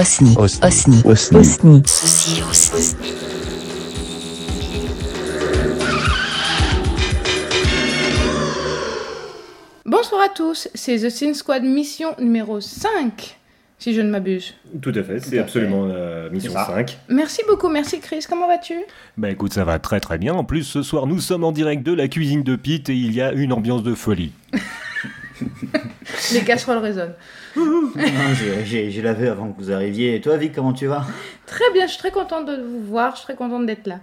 Osni. Osni. Osni. Osni. Osni. Ceci aussi. Bonsoir à tous, c'est The Sin Squad mission numéro 5, si je ne m'abuse. Tout à fait, c'est absolument la mission C'est ça. 5. Merci beaucoup, merci Chris, comment vas-tu? Bah écoute, ça va très très bien. En plus, ce soir, nous sommes en direct de la cuisine de Pete et il y a une ambiance de folie. Les casseroles résonnent. J'ai- lavé avant que vous arriviez. Et toi, Vic, comment tu vas? Très bien, je suis très contente de vous voir, je suis très contente d'être là.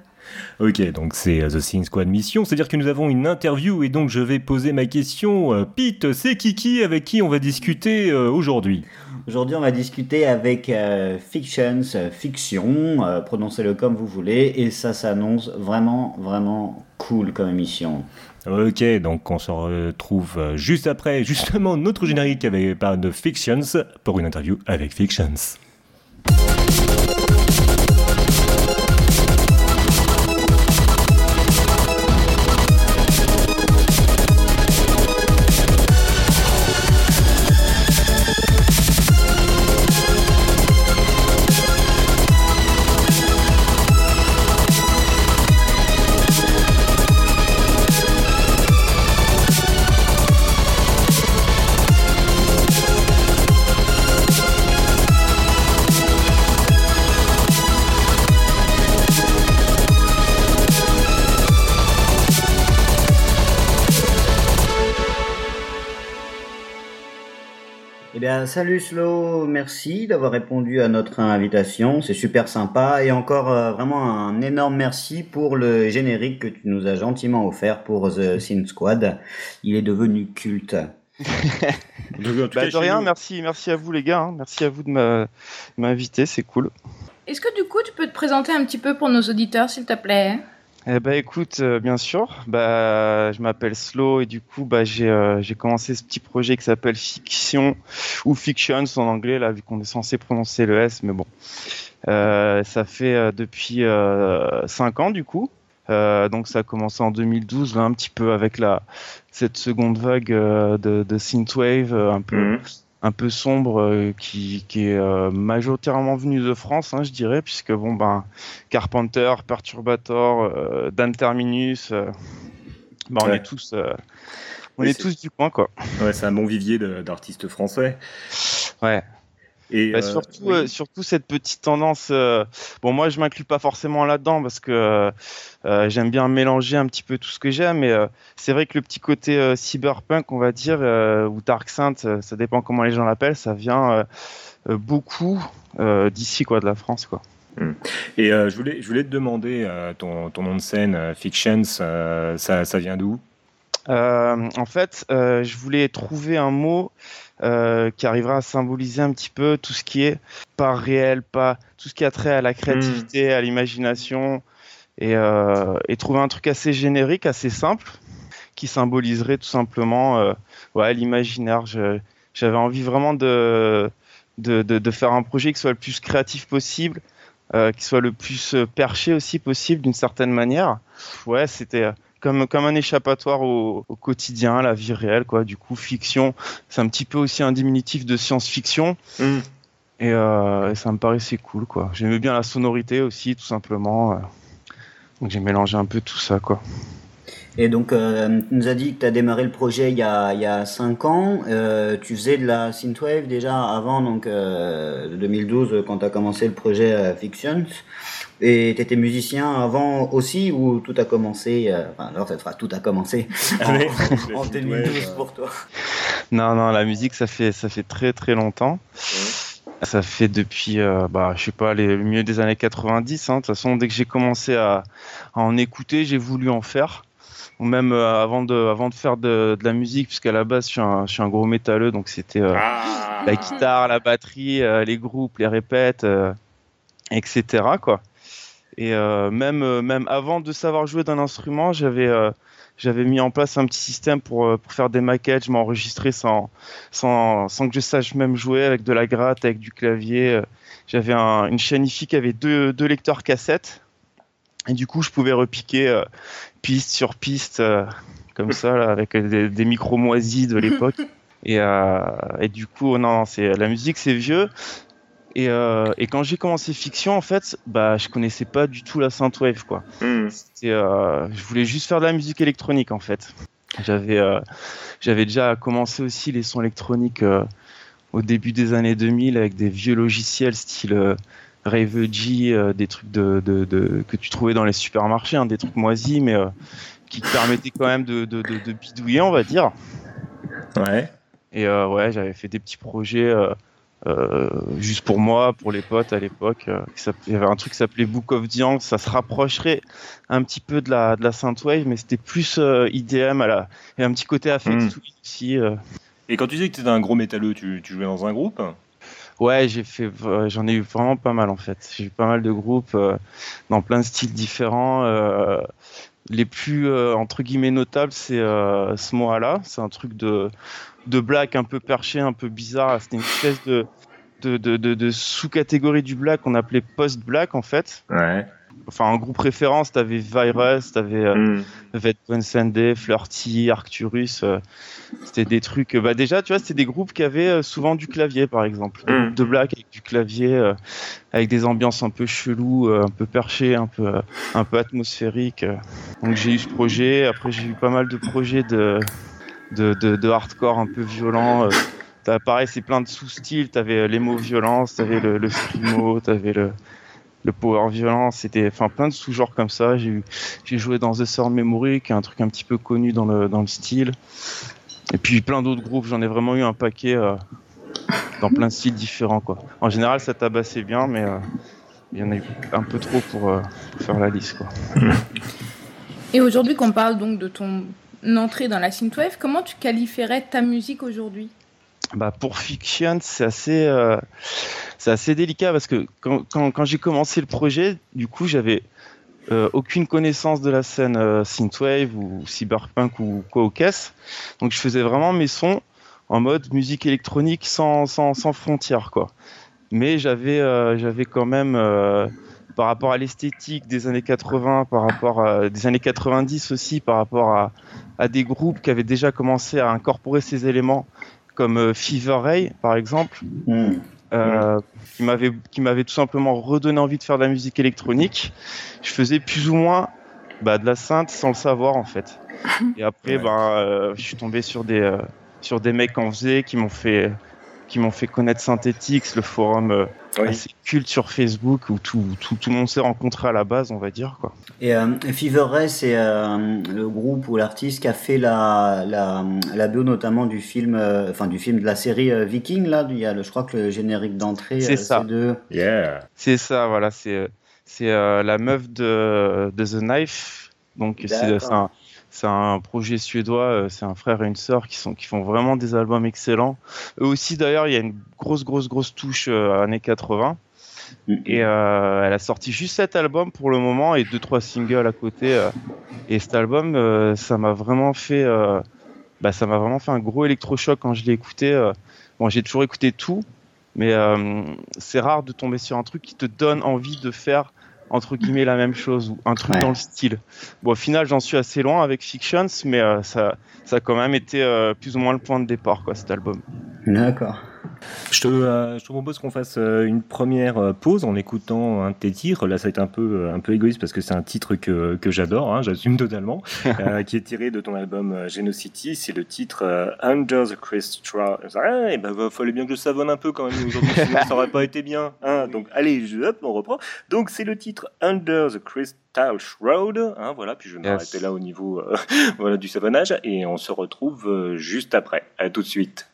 Ok, donc c'est euh, The Sin Squad Mission, c'est-à-dire que nous avons une interview et donc je vais poser ma question. Euh, Pete, c'est Kiki avec qui on va discuter euh, aujourd'hui? Aujourd'hui, on va discuter avec euh, Fictions, Fiction, euh, prononcez-le comme vous voulez, et ça s'annonce vraiment, vraiment cool comme émission. Ok, donc on se retrouve euh, juste après, justement, notre générique avec par de Fictions pour une interview avec Fictions. Bien, salut Slow, merci d'avoir répondu à notre invitation, c'est super sympa, et encore euh, vraiment un énorme merci pour le générique que tu nous as gentiment offert pour The Sin Squad. Il est devenu culte. Bah, de rien, merci, merci à vous les gars, hein. merci à vous de m'inviter, c'est cool. Est-ce que du coup tu peux te présenter un petit peu pour nos auditeurs, s'il te plaît? Eh bah écoute, euh, bien sûr, bah, je m'appelle Slow et du coup bah, j'ai euh, commencé ce petit projet qui s'appelle Fiction ou Fictions en anglais, là vu qu'on est censé prononcer le S, mais bon. Euh, ça fait euh, depuis 5 ans du coup. Euh, donc ça a commencé en 2012, là, un petit peu avec la, cette seconde vague euh, de, de synthwave euh, un peu un peu sombre euh, qui, qui est euh, majoritairement venu de France, hein, je dirais, puisque bon ben Carpenter, Perturbator, euh, Dan Terminus, ben, on Ouais. est tous on Oui, est c'est- tous du coin quoi. Ouais, c'est un bon vivier d'artistes français. Ouais. Et Bah, euh, surtout, oui. euh, surtout cette petite tendance. euh, bon, moi, je m'inclus pas forcément là-dedans parce que j'aime bien mélanger un petit peu tout ce que j'aime. Mais euh, c'est vrai que le petit côté euh, cyberpunk, on va dire, euh, ou Dark Saint, euh, ça dépend comment les gens l'appellent, ça vient beaucoup euh, d'ici, quoi, de la France, quoi. Et euh, je, voulais, je voulais te demander euh, ton, ton nom de scène, euh, Fictions, euh, ça, ça vient d'où? Euh, en fait, euh, je voulais trouver un mot euh, qui arrivera à symboliser un petit peu tout ce qui est pas réel, pas tout ce qui a trait à la créativité, à l'imagination, et, euh, et trouver un truc assez générique, assez simple, qui symboliserait tout simplement euh, ouais, l'imaginaire. J'avais envie vraiment de, de, de, de faire un projet qui soit le plus créatif possible, euh, qui soit le plus perché aussi possible d'une certaine manière. Ouais, c'était comme, comme un échappatoire au, au quotidien, à la vie réelle, quoi. Du coup, fiction, c'est un petit peu aussi un diminutif de science-fiction. Et, euh, et ça me paraissait cool, quoi. J'aimais bien la sonorité aussi, tout simplement. euh. Donc j'ai mélangé un peu tout ça, quoi. Et donc, euh, tu nous as dit que tu as démarré le projet il y a, il y a 5 ans. Euh, tu faisais de la synthwave déjà avant, donc euh, 2012, quand tu as commencé le projet euh, Fictions. Et tu étais musicien avant aussi, ou tout a commencé, euh, enfin, alors cette phrase, tout a commencé Ah en, en la 2012 synthwave, pour toi. Non, non, la musique, ça fait, ça fait très très longtemps. Ça fait depuis, euh, bah, je sais pas, les, le milieu des années 90. hein. De toute façon, dès que j'ai commencé à, à en écouter, j'ai voulu en faire. Ou même euh, avant, de, avant de faire de, de la musique, puisqu'à la base, je suis un, je suis un gros métalleux, donc c'était euh, Ah. la guitare, la batterie, euh, les groupes, les répètes, euh, etc. Quoi. Et même, même avant de savoir jouer d'un instrument, j'avais j'avais mis en place un petit système pour, pour faire des maquettes. Je m'enregistrais sans, sans, sans que je sache même jouer avec de la gratte, avec du clavier. J'avais un- une chaîne IFI qui avait deux, deux lecteurs cassettes. Et du coup, je pouvais repiquer euh, piste sur piste, euh, comme ça, là, avec des, des micros moisis de l'époque. Et, euh, et du coup, non, c'est la musique, c'est vieux. Et, euh, et quand j'ai commencé fiction, en fait, bah, je connaissais pas du tout la synthwave, quoi. Hmm. Euh, je voulais juste faire de la musique électronique, en fait. J'avais, euh, j'avais déjà commencé aussi les sons électroniques euh, au début des années 2000 avec des vieux logiciels style Rave-G, euh, des trucs de, de, de- que tu trouvais dans les supermarchés, hein, des trucs moisis, mais euh, qui te permettaient quand même de, de, de, de bidouiller, on va dire. Ouais. Et euh, ouais, j'avais fait des petits projets euh, juste pour moi, pour les potes à l'époque. euh, Il y avait un truc qui s'appelait Book of the Yanks. Ça se rapprocherait un petit peu de la, de la synthwave, mais c'était plus euh, IDM. À la... Et un petit côté affect Mm. Twin aussi. Et quand tu disais que tu étais un gros métalleux, tu, tu jouais dans un groupe? Ouais, j'ai fait, euh, j'en ai eu vraiment pas mal en fait. J'ai eu pas mal de groupes euh, dans plein de styles différents. euh, les plus euh, entre guillemets notables, c'est euh, Smoala. C'est un truc de de black un peu perché, un peu bizarre. C'était une espèce de de, de, de, de sous-catégorie du black qu'on appelait post-black en fait. Ouais. Enfin, en groupe référence, t'avais Virus, t'avais euh, Sunday, Flirty, Arcturus. euh, c'était des trucs. euh, bah déjà, tu vois, c'était des groupes qui avaient euh, souvent du clavier, par exemple, Des Mm. groupes de black avec du clavier, euh, avec des ambiances un peu cheloues, un peu perchées, un peu, un peu atmosphériques. Donc j'ai eu ce projet. Après, j'ai eu pas mal de projets de, de, de, de hardcore un peu violent. T'as- pareil, c'est plein de sous-styles. T'avais euh, l'emo violence, t'avais le, le screamo, t'avais le le power violence, c'était enfin plein de sous-genres comme ça. J'ai joué dans The Sword Memory, qui est un truc un petit peu connu dans le, dans le style. Et puis plein d'autres groupes, j'en ai vraiment eu un paquet euh, dans plein de styles différents. Quoi. En général, ça tabassait bien, mais euh, il y en a eu un peu trop pour, euh, pour faire la liste. Quoi. Et aujourd'hui, qu'on parle donc de ton entrée dans la synthwave, comment tu qualifierais ta musique aujourd'hui? Bah, pour Fiction, c'est assez, euh, assez délicat parce que quand, quand, j'ai commencé le projet, du coup, j'avais euh, aucune connaissance de la scène euh, synthwave ou cyberpunk ou quoi au caisse. Donc, je faisais vraiment mes sons en mode musique électronique sans, sans, sans frontières, quoi. Mais j'avais, euh, j'avais quand même, par rapport à l'esthétique des années 80, par rapport à des années 90 aussi, par rapport à, à des groupes qui avaient déjà commencé à incorporer ces éléments comme euh, Fever Ray par exemple, Hmm. euh, qui m'avait qui m'avait tout simplement redonné envie de faire de la musique électronique. Je faisais plus ou moins bah, de la synth sans le savoir en fait. Et après, Ouais. ben, euh, je suis tombé sur des euh, sur des mecs en faisaient, qui m'ont fait qui m'ont fait connaître Synthetix, le forum euh, Oui. assez culte sur Facebook où tout, tout, tout le monde s'est rencontré à la base, on va dire quoi. Et euh, Fever Ray, c'est euh, le groupe ou l'artiste qui a fait la, la, la BO notamment du film, euh, enfin du film de la série euh, Viking là. Il y a, le, je crois que le générique d'entrée, C'est euh, ça. de. Yeah. C'est ça, voilà, c'est c'est euh, la meuf de, de The Knife. Donc c'est un, c'est un projet suédois, euh, c'est un frère et une sœur qui sont qui font vraiment des albums excellents. Eux aussi d'ailleurs, il y a une grosse grosse grosse touche euh, années 80 et euh, elle a sorti juste cet album pour le moment et deux trois singles à côté euh, et cet album euh, ça m'a vraiment fait bah, ça m'a vraiment fait un gros électrochoc quand je l'ai écouté. Bon, j'ai toujours écouté tout, mais c'est rare de tomber sur un truc qui te donne envie de faire entre guillemets la même chose ou un truc Ouais. dans le style. Bon, au final, j'en suis assez loin avec Fictions, mais euh, ça, ça a quand même été euh, plus ou moins le point de départ, quoi, cet album. D'accord. Je te, euh, je te propose qu'on fasse euh, une première euh, pause en écoutant un de tes titres. Là, ça va être un peu, un peu égoïste parce que c'est un titre que, que j'adore, hein, j'assume totalement, euh, qui est tiré de ton album Genocity. C'est le titre euh, Under the Crystal. Ah, et ben, fallait bien que je savonne un peu quand même aujourd'hui, sinon ça aurait pas été bien. hein. Donc, allez, je- hop, on reprend. Donc, c'est le titre Under the Crystal Shroud. Hein, voilà, puis je vais Yes. m'arrêter là au niveau euh, voilà, du savonnage et on se retrouve juste après. À tout de suite.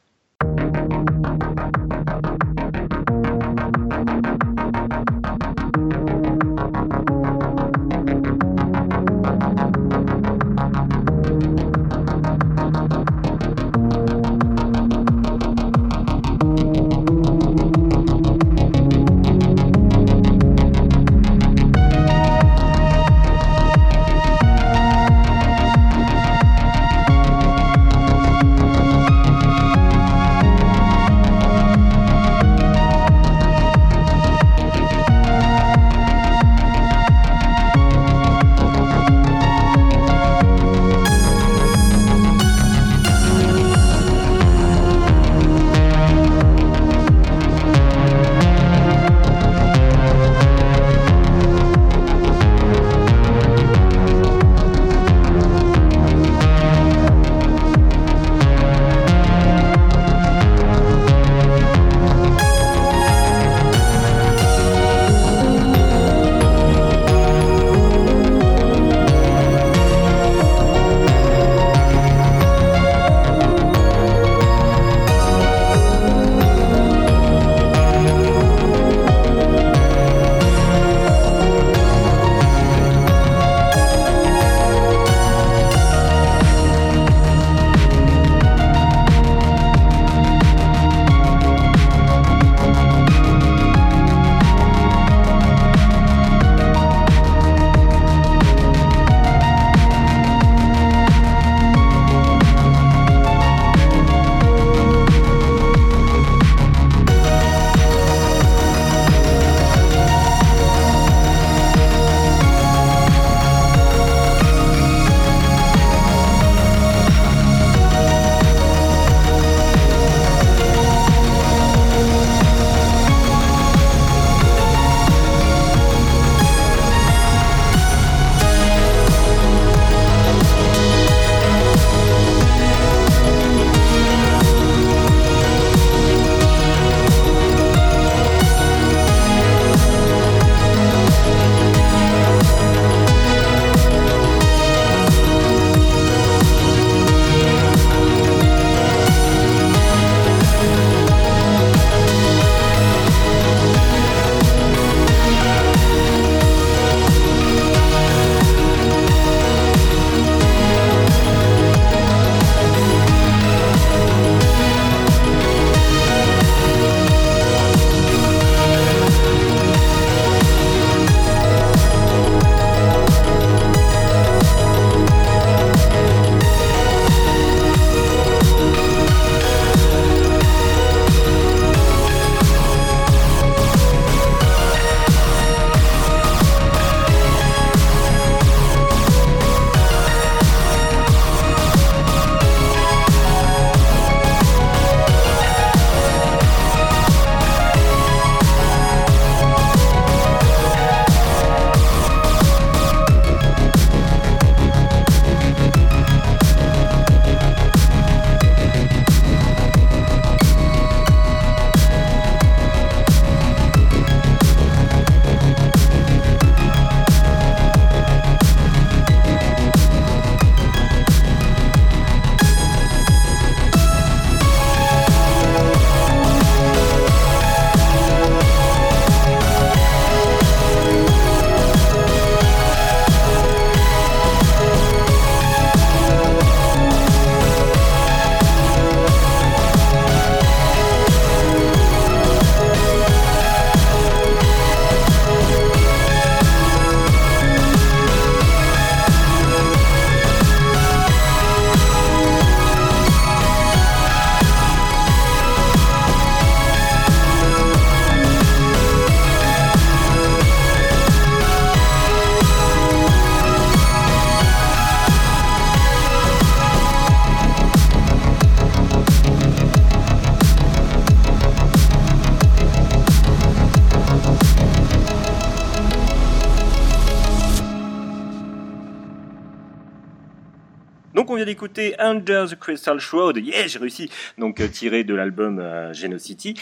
Under the Crystal Shroud. Yeah, j'ai réussi. Donc tiré de l'album Genocity.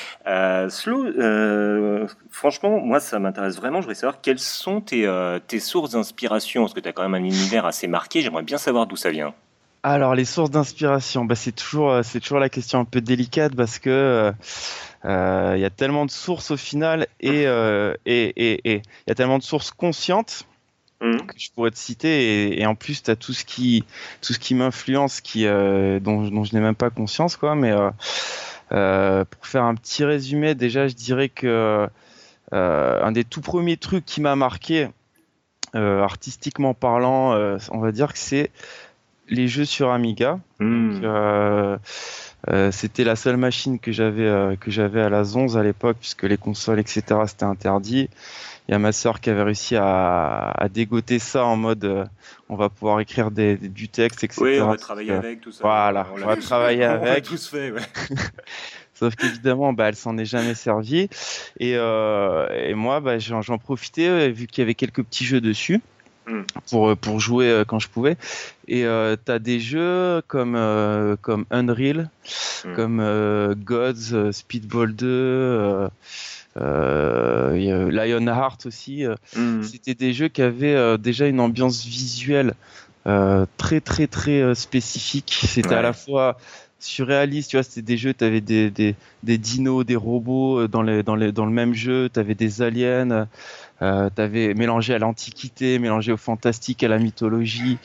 Slow, franchement, moi ça m'intéresse vraiment. Je voudrais savoir quelles sont tes, sources d'inspiration, parce que tu as quand même un univers assez marqué. J'aimerais bien savoir d'où ça vient. Alors les sources d'inspiration, bah, c'est toujours la question un peu délicate parce que il y a tellement de sources au final et il y a tellement de sources conscientes Mmh. que je pourrais te citer et, en plus tu as tout ce qui tout ce qui m'influence qui euh, dont, dont, je n'ai même pas conscience quoi mais euh, euh, pour faire un petit résumé déjà je dirais que un des tout premiers trucs qui m'a marqué artistiquement parlant on va dire que c'est les jeux sur Amiga mmh. c'était la seule machine que j'avais que j'avais à la Zonze à l'époque puisque les consoles etc c'était interdit y a ma sœur qui avait réussi à, dégoter ça en mode euh, on va pouvoir écrire des, du texte, etc. Oui, on va travailler avec tout ça. Voilà, on, va travailler avec. On tous fait, ouais. Sauf qu'évidemment, bah, elle s'en est jamais servie. Et, euh, et moi, bah, j'en profitais, euh, vu qu'il y avait quelques petits jeux dessus. Hmm. Pour, pour jouer quand je pouvais. Et euh, tu as des jeux comme, comme Unreal, hmm. comme Gods, Speedball 2, euh, Lionheart aussi. Euh, mm. C'était des jeux qui avaient euh, déjà une ambiance visuelle très très très spécifique. C'était à la fois surréaliste, tu vois, c'était des jeux, tu avais des, des, des, dinos, des robots dans, les, dans, les, dans le même jeu, tu avais des aliens, euh, tu avais mélangé à l'antiquité, mélangé au fantastique, à la mythologie.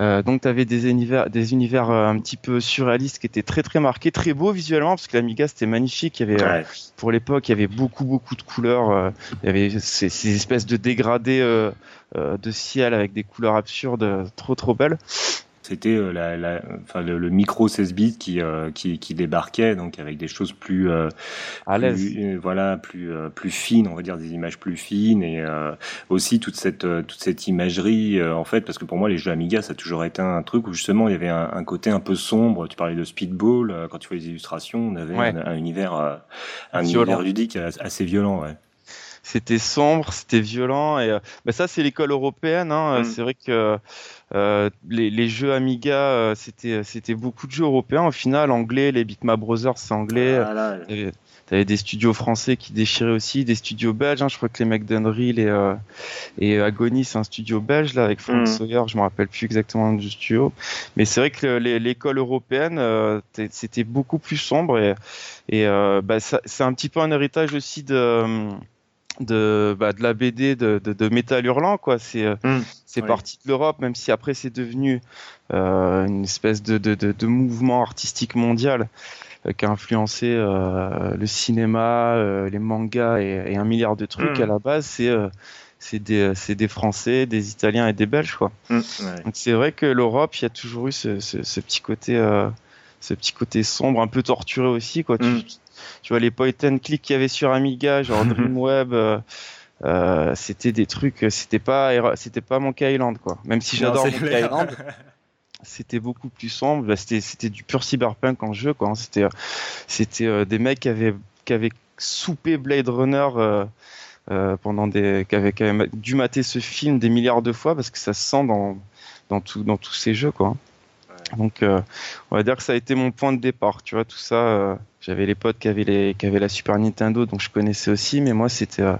Euh, donc tu avais des univers, des univers euh, un petit peu surréalistes qui étaient très très marqués, très beaux visuellement parce que l'Amiga c'était magnifique. Il y avait euh, pour l'époque il y avait beaucoup beaucoup de couleurs. il y avait ces, ces espèces de dégradés de ciel avec des couleurs absurdes, trop trop belles. C'était euh, la, la, enfin, le, micro 16 bits qui, euh, qui, qui, débarquait, donc avec des choses plus, euh, à plus voilà, plus, plus fines, on va dire des images plus fines, et aussi toute cette, toute cette imagerie, en fait, parce que pour moi, les jeux Amiga, ça a toujours été un truc où justement il y avait un, côté un peu sombre. Tu parlais de Speedball, quand tu vois les illustrations, on avait un, univers, un univers ludique assez violent. Ouais c'était sombre, c'était violent. Et bah ça, c'est l'école européenne. Hein. Mm. C'est vrai que euh, les, les, jeux Amiga, euh, c'était c'était beaucoup de jeux européens. Au final, anglais, les Bitmap Brothers, c'est anglais. Ah, T'avais des studios français qui déchiraient aussi, des studios belges. Hein. je crois que les mecs d'Unreal et, euh, et Agony, c'est un studio belge là avec Frank mm. Sawyer. Je me rappelle plus exactement du studio, mais c'est vrai que l'école européenne, c'était beaucoup plus sombre et, et bah, c'est un petit peu un héritage aussi de de, bah, de la BD de, de, de Métal Hurlant quoi c'est euh, mmh. c'est parti de l'Europe même si après c'est devenu euh, une espèce de, de, mouvement artistique mondial euh, qui a influencé euh, le cinéma les mangas et, un milliard de trucs mmh. à la base c'est c'est des, des Français, des Italiens et des Belges quoi. Mmh. Donc c'est vrai que l'Europe, il y a toujours eu ce, ce, petit côté ce petit côté sombre, un peu torturé aussi quoi. Tu, tu vois les point and click qu'il y avait sur Amiga, genre Dreamweb. Euh, euh, c'était des trucs, c'était pas, c'était pas Monkey Island quoi. Même si j'adore Monkey Island, c'était beaucoup plus sombre. Bah, c'était, c'était du pur cyberpunk en jeu quoi. C'était, c'était euh, des mecs qui avaient, qui avaient soupé Blade Runner. Euh, pendant des, qui avaient, qui avaient, dû mater ce film des milliards de fois parce que ça se sent dans, dans, tout, dans tous ces jeux quoi. Donc, euh, on va dire que ça a été mon point de départ. Tu vois, tout ça, euh, j'avais les potes qui avaient, les, qui avaient la Super Nintendo, donc je connaissais aussi, mais moi, c'était euh,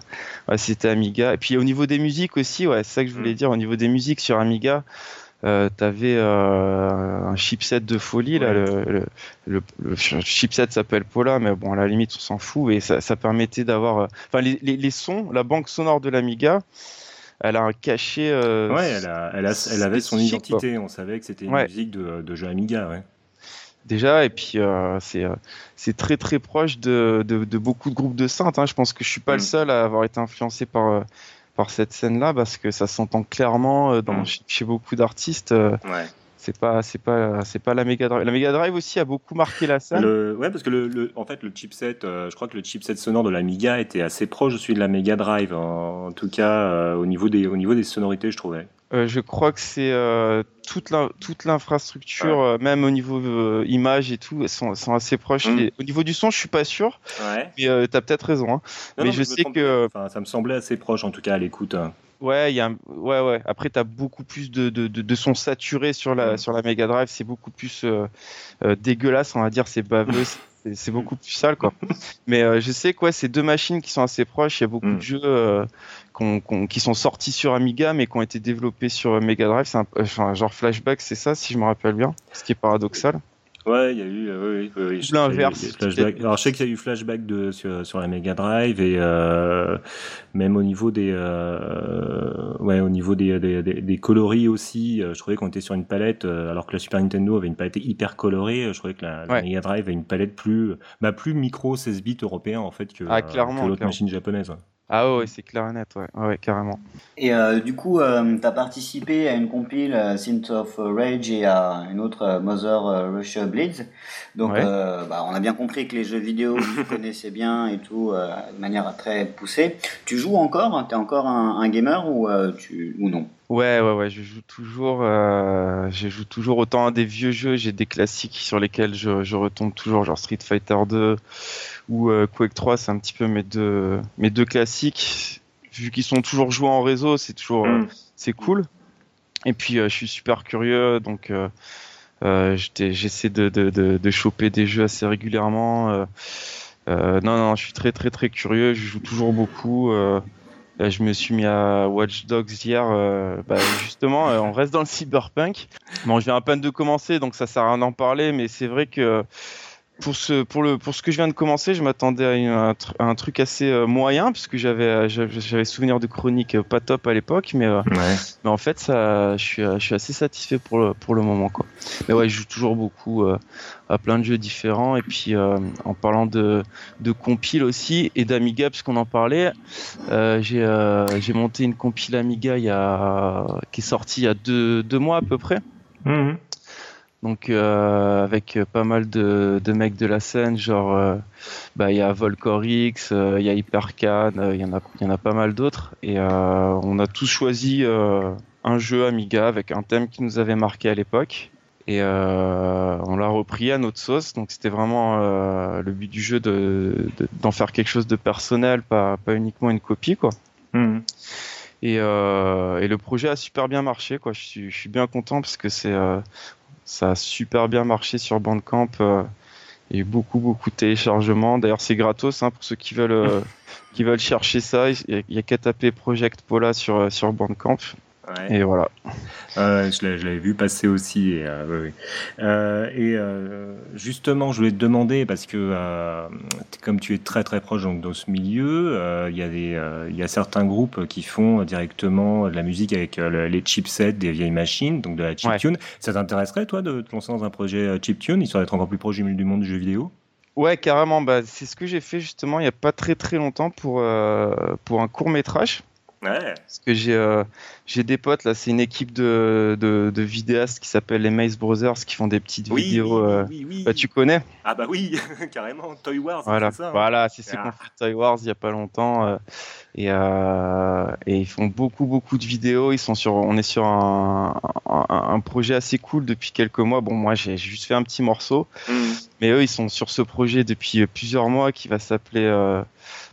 ouais, c'était Amiga. Et puis, au niveau des musiques aussi, ouais, c'est ça que je voulais mm. dire. Au niveau des musiques sur Amiga, euh, t'avais un chipset de folie là le, le, le, chipset s'appelle Pola mais bon à la limite on s'en fout et ça, ça permettait d'avoir enfin les, les, les, sons la banque sonore de l'Amiga elle a un cachet. Euh, ouais, elle, a, elle, a, elle, avait son identité. On savait que c'était une musique de, de jeu Amiga, ouais. Déjà, et puis euh, c'est euh, c'est très très proche de, de, de, beaucoup de groupes de synth. Hein. Je pense que je suis pas le mm. seul à avoir été influencé par par cette scène-là parce que ça s'entend clairement dans, mm. chez, beaucoup d'artistes. Ouais c'est pas c'est pas c'est pas la Mega Drive. La Mega Drive aussi a beaucoup marqué la scène. Le, ouais, parce que le, en fait le chipset, euh, je crois que le chipset sonore de l'Amiga était assez proche de celui de la Mega Drive, en, tout cas euh, au niveau des au niveau des sonorités, je trouvais. Euh, je crois que c'est toute la, toute l'infrastructure, même au niveau image et tout, sont, sont assez proches. Mm. au niveau du son, je suis pas sûr, ouais. mais tu as peut-être raison. Hein. mais je, sais que ça me semblait assez proche en tout cas à l'écoute. Hein. Ouais, il y a ouais, ouais. Après, tu as beaucoup plus de, de, de, sons saturés sur la, mm. sur la Mega Drive. C'est beaucoup plus dégueulasse, on va dire. C'est baveux, c'est beaucoup plus sale, quoi. Mais je sais quoi, c'est deux machines qui sont assez proches. Il y a beaucoup mm. de jeux qui sont sortis sur Amiga, mais qui ont été développés sur Mega Drive. C'est enfin, genre Flashback, c'est ça, si je me rappelle bien. Ce qui est paradoxal. Ouais, il y a eu, euh, oui, oui, l'inverse. Alors je sais qu'il y a eu flashback de sur, sur la Mega Drive et euh, même au niveau des, euh, ouais, au niveau des, des, des, coloris aussi. Euh, je trouvais qu'on était sur une palette, alors que la Super Nintendo avait une palette hyper colorée. Je trouvais que la, Mega Drive avait une palette plus, bah, plus micro 16 bits européen en fait que, ah, que l'autre machine japonaise. Ah ouais, c'est clair et net, ouais, ouais carrément. Et euh, du coup, euh, tu as participé à une compile euh, Synth of Rage et à une autre euh, Mother euh, Russia Blades. Donc, bah, on a bien compris que les jeux vidéo, tu connaissais bien et tout, de manière très poussée. Tu joues encore? Tu es encore un, un gamer ou, tu, ou non? Ouais, ouais, ouais, je joue toujours. Euh, je joue toujours autant à des vieux jeux. J'ai des classiques sur lesquels je, je, retombe toujours, genre Street Fighter 2 ou euh, Quake 3. C'est un petit peu mes deux, mes deux classiques. Vu qu'ils sont toujours joués en réseau, c'est toujours, euh, mm. c'est cool. Et puis, je suis super curieux, donc j'essaie de, de, de, de, choper des jeux assez régulièrement. non, non, je suis très, très, très curieux. Je joue toujours beaucoup. Euh, je me suis mis à Watch Dogs hier. Euh, bah, justement, euh, on reste dans le cyberpunk. Bon, je viens à peine de commencer, donc ça sert à rien d'en parler, mais c'est vrai que pour ce, pour le, pour ce que je viens de commencer, je m'attendais à, un, truc assez euh, moyen, puisque j'avais, euh, j'avais souvenir de chroniques euh, pas top à l'époque, mais, mais en fait, ça, je suis, je suis assez satisfait pour le, pour le moment, quoi. Mais ouais, je joue toujours beaucoup à plein de jeux différents, et puis en parlant de, de compile aussi et d'Amiga, puisqu'on en parlait, j'ai, j'ai monté une compile Amiga il y a, qui est sortie il y a deux, deux mois à peu près. Mmh. Donc euh, avec pas mal de, de, mecs de la scène, genre euh, bah il y a Volcorix, euh, il y a Hypercan, il y en a il y en a pas mal d'autres et on a tous choisi un jeu Amiga avec un thème qui nous avait marqué à l'époque et on l'a repris à notre sauce. Donc c'était vraiment le but du jeu de d'en faire quelque chose de personnel, pas pas uniquement une copie quoi. Mmh. Et, euh, et, le projet a super bien marché. Quoi. Je, suis, je suis bien content parce que c'est euh, ça a super bien marché sur Bandcamp. Euh, il y a eu beaucoup, beaucoup de téléchargements. D'ailleurs, c'est gratos hein, pour ceux qui veulent, euh, qui veulent chercher ça. Il n'y a, qu'à taper Project Pola sur, euh, sur Bandcamp. Et voilà. je l'avais vu passer aussi. Et, euh, euh, et euh, justement, je voulais te demander, parce que comme tu es très très proche donc, dans ce milieu, il y, a des, il y a certains groupes qui font directement de la musique avec les chipsets des vieilles machines, donc de la chiptune. Ça t'intéresserait, toi, de te lancer dans un projet chiptune, histoire d'être encore plus proche du monde du jeu vidéo? Ouais, carrément. Bah, c'est ce que j'ai fait justement il n'y a pas très très longtemps pour, pour un court métrage. Parce que j'ai euh, j'ai des potes là, c'est une équipe de, de, de vidéastes qui s'appelle les Maze Brothers qui font des petites vidéos. Euh, bah, tu connais Ah bah oui, carrément. Toy Wars. Voilà, c'est ça, hein. voilà, c'est ce qu'on fait Toy Wars il y a pas longtemps. Euh, et, et ils font beaucoup beaucoup de vidéos. Ils sont sur, on est sur un, un, projet assez cool depuis quelques mois. Bon, moi j'ai juste fait un petit morceau, mmh. mais eux ils sont sur ce projet depuis plusieurs mois qui va s'appeler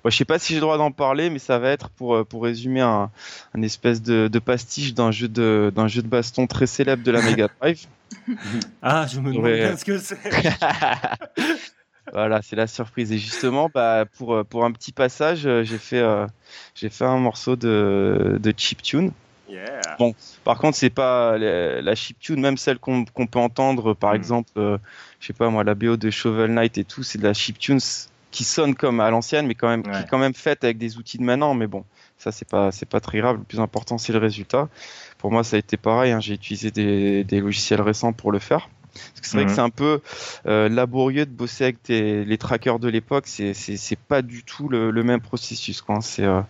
Bon, je sais pas si j'ai le droit d'en parler, mais ça va être pour, euh, pour résumer un, un espèce de, de pastiche d'un jeu de d'un jeu de baston très célèbre de la Mega Drive. ah, je me demande bien ce que c'est. voilà, c'est la surprise. Et justement, bah, pour, euh, pour un petit passage, euh, j'ai fait, j'ai fait un morceau de, de chiptune. Yeah. Bon, par contre, c'est pas la, la chiptune, même celle qu'on peut entendre, par hmm. exemple, je sais pas moi, la BO de Shovel Knight et tout, c'est de la chiptune qui sonne comme à l'ancienne, mais quand même, qui est quand même faite avec des outils de maintenant. Mais bon, ça c'est pas c'est pas très grave. Le plus important c'est le résultat. Pour moi, ça a été pareil. Hein. J'ai utilisé des, des, logiciels récents pour le faire. Parce que c'est vrai que mhm. c'est un peu euh, laborieux de bosser avec les trackers de l'époque. C'est c'est pas du tout le, le, même processus. Quoi. C'est euh,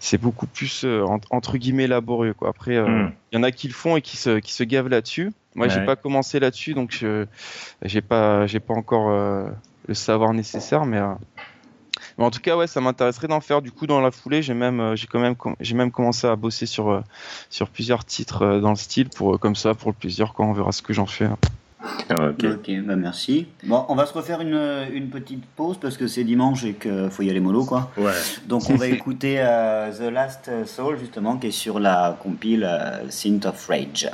c'est beaucoup plus euh, entre guillemets laborieux. Quoi. Après, mhm. il y en a qui le font et qui se qui se gavent là-dessus. Moi, j'ai pas commencé là-dessus, donc je j'ai pas j'ai pas encore le savoir nécessaire, mais, en tout cas, ouais, ça m'intéresserait d'en faire. Du coup, dans la foulée, j'ai même, euh, j'ai quand même, j'ai même commencé à bosser sur, euh, sur plusieurs titres euh, dans le style pour, comme ça, pour le plaisir, quand on verra ce que j'en fais. Hein. Ah, ok, okay bah merci. Bon, on va se refaire une, une petite pause parce que c'est dimanche et qu'il faut y aller mollo, quoi. Ouais. Donc on va écouter The Last Soul, justement, qui est sur la compile euh, Synth of Rage.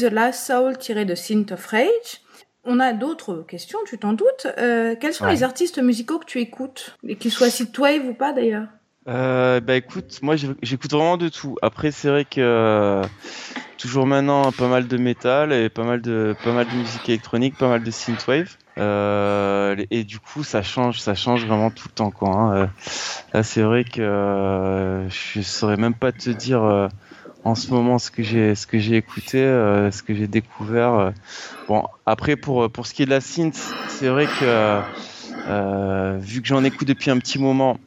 The Last Soul tiré de Synth of Rage. On a d'autres questions, tu t'en doutes. Euh, quels sont les artistes musicaux que tu écoutes? Et qu'ils soient synthwave ou pas d'ailleurs? Euh, Bah écoute, moi j'écoute vraiment de tout. Après, c'est vrai que euh, toujours maintenant pas mal de métal et pas mal de, pas mal de musique électronique, pas mal de synthwave. Euh, et du coup, ça change, ça change vraiment tout le temps. Quoi, hein. Là, c'est vrai que je saurais même pas te dire en ce moment ce que j'ai, ce que j'ai écouté, ce que j'ai découvert. Bon, après pour pour ce qui est de la synth, c'est vrai que vu que j'en écoute depuis un petit moment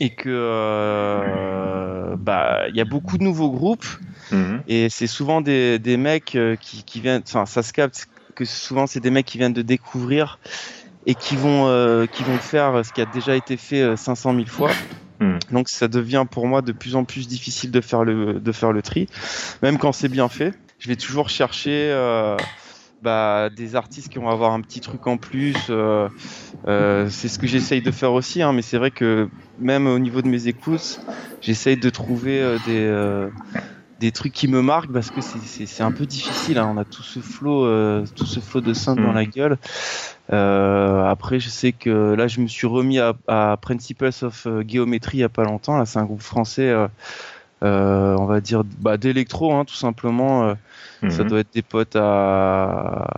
et que bah il y a beaucoup de nouveaux groupes. Mhm. Et c'est souvent des, des mecs qui, qui viennent, enfin ça se capte que souvent c'est des mecs qui viennent de découvrir et qui vont, euh, qui vont faire ce qui a déjà été fait 500 euh, 000 fois. Hmm. Donc ça devient pour moi de plus en plus difficile de faire le, tri, même quand c'est bien fait. Je vais toujours chercher euh, bah, des artistes qui vont avoir un petit truc en plus. c'est ce que j'essaye de faire aussi, hein, mais c'est vrai que même au niveau de mes écoutes, j'essaye de trouver des des trucs qui me marquent parce que c'est un peu difficile. Hein. On a tout ce flot, euh, tout ce flot de synth dans mm. la gueule. Euh, après, je sais que là, je me suis remis à, Principles of euh, Geometry il y a pas longtemps. Là, c'est un groupe français, on va dire, bah, d'électro, hein, tout simplement. Ça mm-hmm. doit être des potes à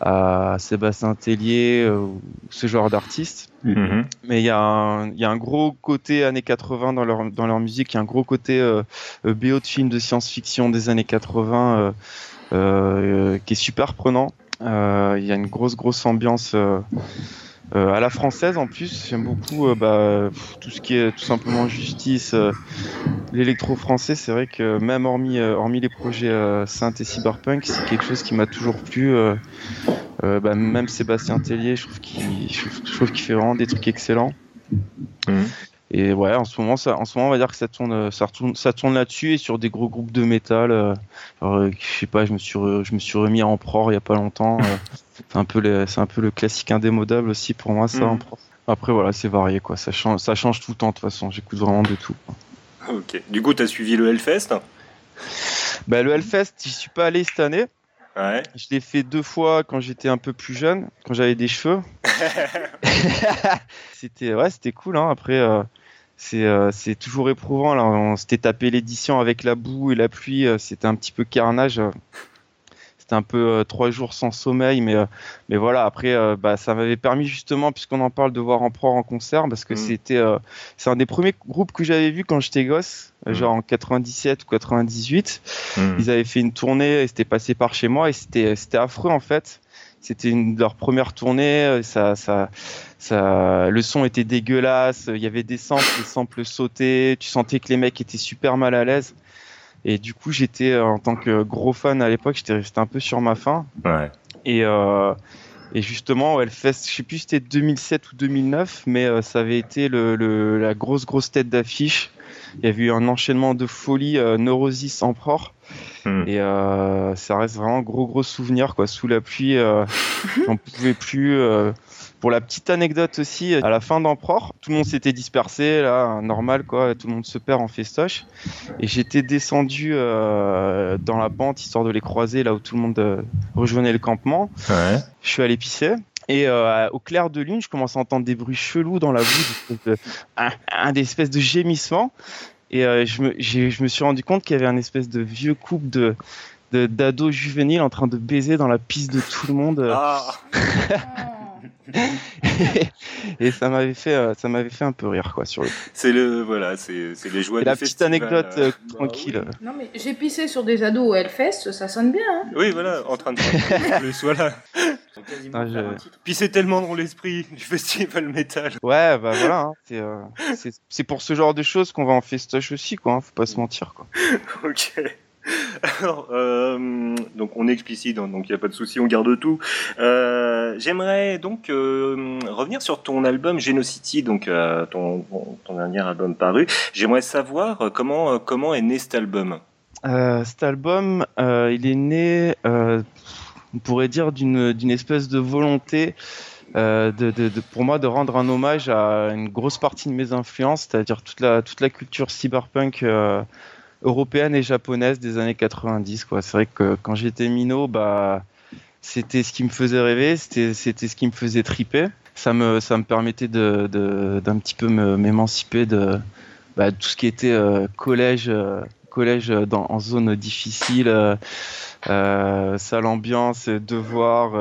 à Sébastien Tellier, euh, ce genre d'artistes. Mhm. Mais il y, a un gros côté années 80 dans leur, dans leur musique, il y a un gros côté euh, euh BO de films de science-fiction des années 80 euh, qui est super prenant. Il y a une grosse, grosse ambiance. À la française en plus, j'aime beaucoup bah, tout ce qui est tout simplement justice, l'électro français. C'est vrai que même hormis, hormis les projets synth et cyberpunk, c'est quelque chose qui m'a toujours plu. Euh, bah, même Sébastien Tellier, je trouve qu'il fait vraiment des trucs excellents. Mhm. Et ouais, en ce moment, ça, en ce moment, on va dire que ça tourne, ça tourne, ça tourne là-dessus et sur des gros groupes de métal. Euh, euh, je sais pas, je me suis, je me suis remis à Emperor il y a pas longtemps. c'est un peu, c'est un peu le classique indémodable aussi pour moi, ça. Mhm. Après, voilà, c'est varié, quoi. Ça change, ça change tout le temps de toute façon. J'écoute vraiment de tout. Ok. Du coup, tu as suivi le Hellfest? Bah, le Hellfest, j'y suis pas allé cette année. Je l'ai fait deux fois quand j'étais un peu plus jeune, quand j'avais des cheveux. c'était ouais, c'était cool. Hein. Après, euh, euh, c'est toujours éprouvant. Là. On s'était tapé l'édition avec la boue et la pluie. Euh, c'était un petit peu carnage c'était un peu euh, trois jours sans sommeil, mais, euh, mais voilà, après, euh, bah, ça m'avait permis justement, puisqu'on en parle, de voir Emperor en concert, parce que mm. c'était c'est un des premiers groupes que j'avais vu quand j'étais gosse, mm. genre en 97 ou 98. Mm. Ils avaient fait une tournée, et c'était passé par chez moi, et c'était affreux en fait. C'était une de leurs premières tournées, ça, ça, ça, le son était dégueulasse, il y avait des samples, les samples sautaient, tu sentais que les mecs étaient super mal à l'aise. Et du coup, j'étais euh, en tant que gros fan à l'époque, j'étais resté un peu sur ma faim. Ouais. Et, euh, et justement, Hellfest, je sais plus si c'était 2007 ou 2009, mais euh, ça avait été le, le, la grosse grosse tête d'affiche. Il y avait eu un enchaînement de folie, euh, Neurosis Emperor. Hmm. Et ça reste vraiment gros gros souvenir quoi. Sous la pluie, j'en pouvais plus. Pour la petite anecdote aussi, à la fin d'Emperor, tout le monde s'était dispersé, là, normal quoi, tout le monde se perd en festoche. Et j'étais descendu euh, dans la pente histoire de les croiser là où tout le monde euh, rejoignait le campement. Ouais. Je suis allé pisser. Et euh, au clair de lune, je commence à entendre des bruits chelous dans la boue, de, un, un des espèces de gémissements. Et je, me, je me suis rendu compte qu'il y avait un espèce de vieux couple de d'ados juvéniles en train de baiser dans la piste de tout le monde. Ah. et ça m'avait fait, euh, ça m'avait fait un peu rire quoi sur le. C'est le voilà, c'est les joies. la petite anecdote euh, tranquille. Non mais j'ai pissé sur des ados au Hellfest, ça sonne bien. Hein oui voilà, en train de plus voilà. Ah, Pisser tellement dans l'esprit du festival métal. Ouais bah voilà, hein, euh, c'est pour ce genre de choses qu'on va en festoche aussi quoi, hein, faut pas se mentir quoi. ok. Euh, donc on est explicite, hein, donc il n'y a pas de souci, on garde tout. Euh, j'aimerais donc euh, revenir sur ton album Genocity, donc ton, dernier album paru. J'aimerais savoir comment comment est né cet album? cet album, il est né, on pourrait dire d'une espèce de volonté. de, pour moi de rendre un hommage à une grosse partie de mes influences, c'est-à-dire toute la, toute la culture cyberpunk européenne et japonaise des années 90. Quoi. C'est vrai que quand j'étais minot, bah, c'était ce qui me faisait rêver, c'était, c'était ce qui me faisait triper. Ça me, ça me permettait de, de, d'un petit peu m'émanciper de bah, tout ce qui était euh, collège, euh, collège dans, en zone difficile. Euh, sale ambiance, devoirs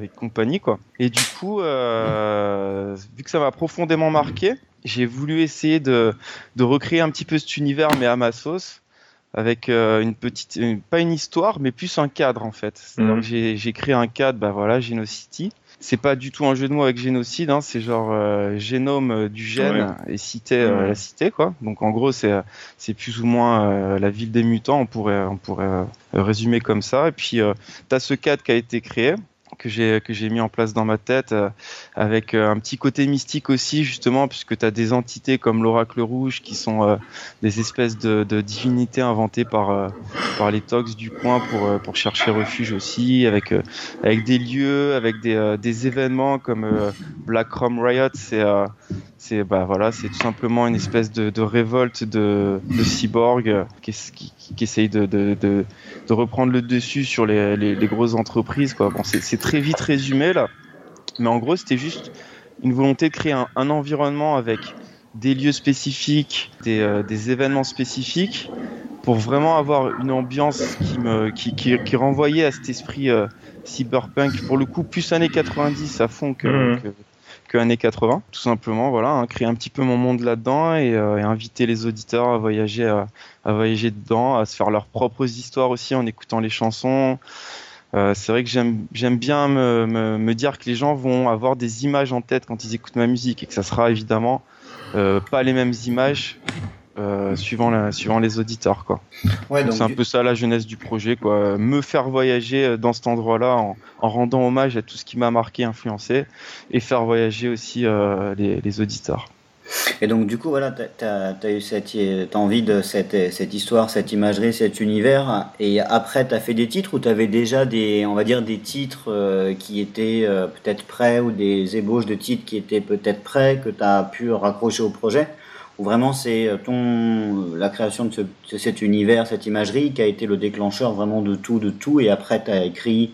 et compagnie quoi. Et du coup, vu que ça m'a profondément marqué, j'ai voulu essayer de, de, recréer un petit peu cet univers, mais à ma sauce, avec euh, une petite, pas une histoire, mais plus un cadre en fait. Mhm. j'ai créé un cadre, bah voilà, Genocity. C'est pas du tout un jeu de mots avec génocide, hein, c'est genre euh, génome euh, du gène et cité la cité quoi. Donc en gros c'est c'est plus ou moins la ville des mutants, on pourrait on pourrait résumer comme ça. Et puis tu as ce cadre qui a été créé que j'ai que j'ai mis en place dans ma tête euh, avec euh, un petit côté mystique aussi justement puisque tu as des entités comme l'oracle rouge qui sont euh, des espèces de, divinités inventées par par les tox du coin pour pour chercher refuge aussi avec avec des lieux avec des, des événements comme Black Chrome Riot c'est c'est bah voilà c'est tout simplement une espèce de, de révolte de, de cyborgs qui, qui, de, de, de, reprendre le dessus sur les, les, les grosses entreprises quoi bon c'est très vite résumé là mais en gros c'était juste une volonté de créer un, un, environnement avec des lieux spécifiques des, euh, des, événements spécifiques pour vraiment avoir une ambiance qui me qui, qui, qui renvoyait à cet esprit euh, cyberpunk pour le coup plus années 90 à fond que, mmh. que années 80. Tout simplement, voilà, hein, créer un petit peu mon monde là-dedans et, euh, inviter les auditeurs à voyager, à, à, voyager dedans, à se faire leurs propres histoires aussi en écoutant les chansons. Euh, c'est vrai que j'aime bien me, dire que les gens vont avoir des images en tête quand ils écoutent ma musique et que ça sera évidemment euh, pas les mêmes images euh, suivant, la, suivant les auditeurs. Quoi. Ouais, c'est un peu ça la jeunesse du projet. Quoi. Me faire voyager euh, dans cet endroit-là en, en, rendant hommage à tout ce qui m'a marqué, influencé, et faire voyager aussi euh, les, les, auditeurs. Et donc du coup, voilà, tu as, eu cette as envie de cette, cette histoire, cette imagerie, cet univers, et après tu as fait des titres ou tu avais déjà des, on va dire, des titres euh, qui étaient peut-être prêts ou des ébauches de titres qui étaient peut-être prêts, que tu as pu raccrocher au projet? Vraiment c'est euh, ton la création de, ce, cet univers, cette imagerie qui a été le déclencheur vraiment de tout, de tout, et après tu as écrit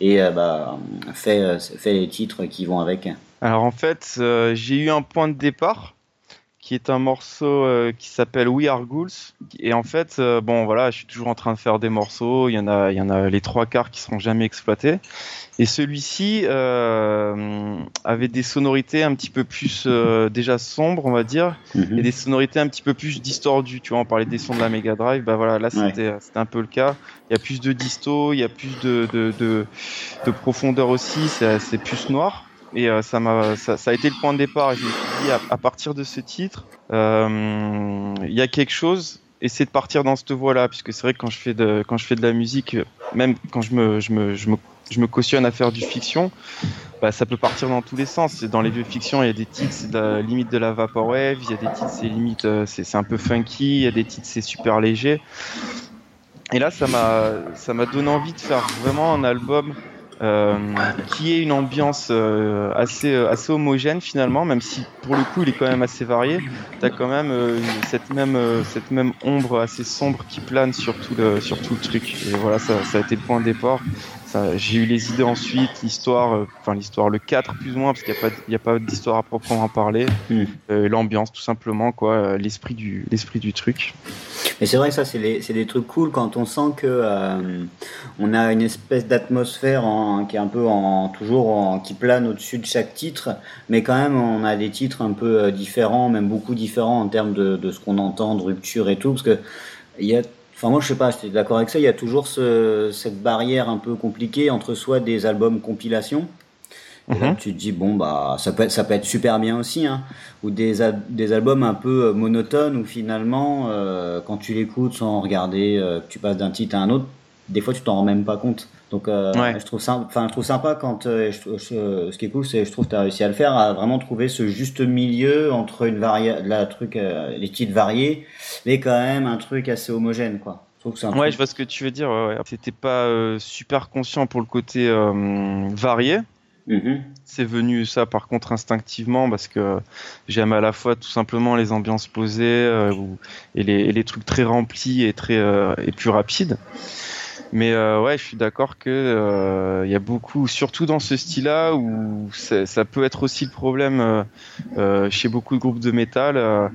et euh, bah, fait, euh, fait les titres qui vont avec. Alors en fait, euh, j'ai eu un point de départ qui est un morceau euh, qui s'appelle We Are Ghouls. Et en fait, euh, bon voilà, je suis toujours en train de faire des morceaux. Il y en a, il y en a les trois quarts qui seront jamais exploités. Et celui-ci euh, avait des sonorités un petit peu plus déjà sombres, on va dire, mm-hmm. et des sonorités un petit peu plus distordues. Tu vois, on parlait des sons de la Mega Drive. Bah voilà, là c'était ouais. un peu le cas. Il y a plus de disto, il y a plus de de, de, de profondeur aussi. C'est plus noir. Et euh, ça, m'a, ça, a été le point de départ. je me suis dit, à, partir de ce titre, il euh, y a quelque chose. Essayer de partir dans cette voie-là, puisque c'est vrai que quand je fais de, quand je fais de la musique, même quand je me, je me, je me, je me cautionne à faire du fiction, bah, ça peut partir dans tous les sens. Dans les vieux fictions, il y a des titres, c'est la limite de la vaporwave, il y a des titres, c'est limite, euh, c'est un peu funky, il y a des titres, c'est super léger. Et là, ça m'a, ça m'a donné envie de faire vraiment un album euh, qui est une ambiance euh, assez, euh, assez homogène finalement, même si pour le coup il est quand même assez varié. Tu as quand même cette, même, ombre assez sombre qui plane sur tout le, sur tout le truc. Et voilà, ça, ça a été le point de départ j'ai eu les idées ensuite, l'histoire, euh, enfin l'histoire, le 4 plus ou moins, parce qu'il n'y a pas, il a pas d'histoire à proprement parler, mm. euh, l'ambiance tout simplement, quoi, euh, l'esprit du, l'esprit du truc. Mais c'est vrai que ça, c'est, des trucs cool quand on sent que euh, on a une espèce d'atmosphère qui est un peu en, toujours en, qui plane au-dessus de chaque titre, mais quand même on a des titres un peu différents, même beaucoup différents en termes de, de ce qu'on entend, de rupture et tout, parce que il y a Enfin, moi, je sais pas, j'étais d'accord avec ça. Il y a toujours ce, cette barrière un peu compliquée entre soit des albums compilation, mm -hmm. tu te dis, bon, bah, ça peut être, ça peut être super bien aussi, hein, ou des, des albums un peu monotones où finalement, euh, quand tu l'écoutes sans regarder, euh, tu passes d'un titre à un autre, des fois, tu t'en rends même pas compte. Donc, euh, ouais. je trouve ça, enfin, je trouve sympa quand, euh, je, je, ce qui est cool, c'est, je trouve, que tu as réussi à le faire, à vraiment trouver ce juste milieu entre une varia, la truc, euh, les titres variés, mais quand même un truc assez homogène, quoi. Je que ouais, truc... je vois ce que tu veux dire. Ouais, ouais. C'était pas euh, super conscient pour le côté euh, varié, Mhm. C'est venu ça par contre instinctivement parce que j'aime à la fois tout simplement les ambiances posées euh, et, les, trucs très remplis et très euh, et plus rapides. Mais euh, ouais, je suis d'accord que il y a beaucoup, surtout dans ce style-là où ça peut être aussi le problème chez beaucoup de groupes de métal.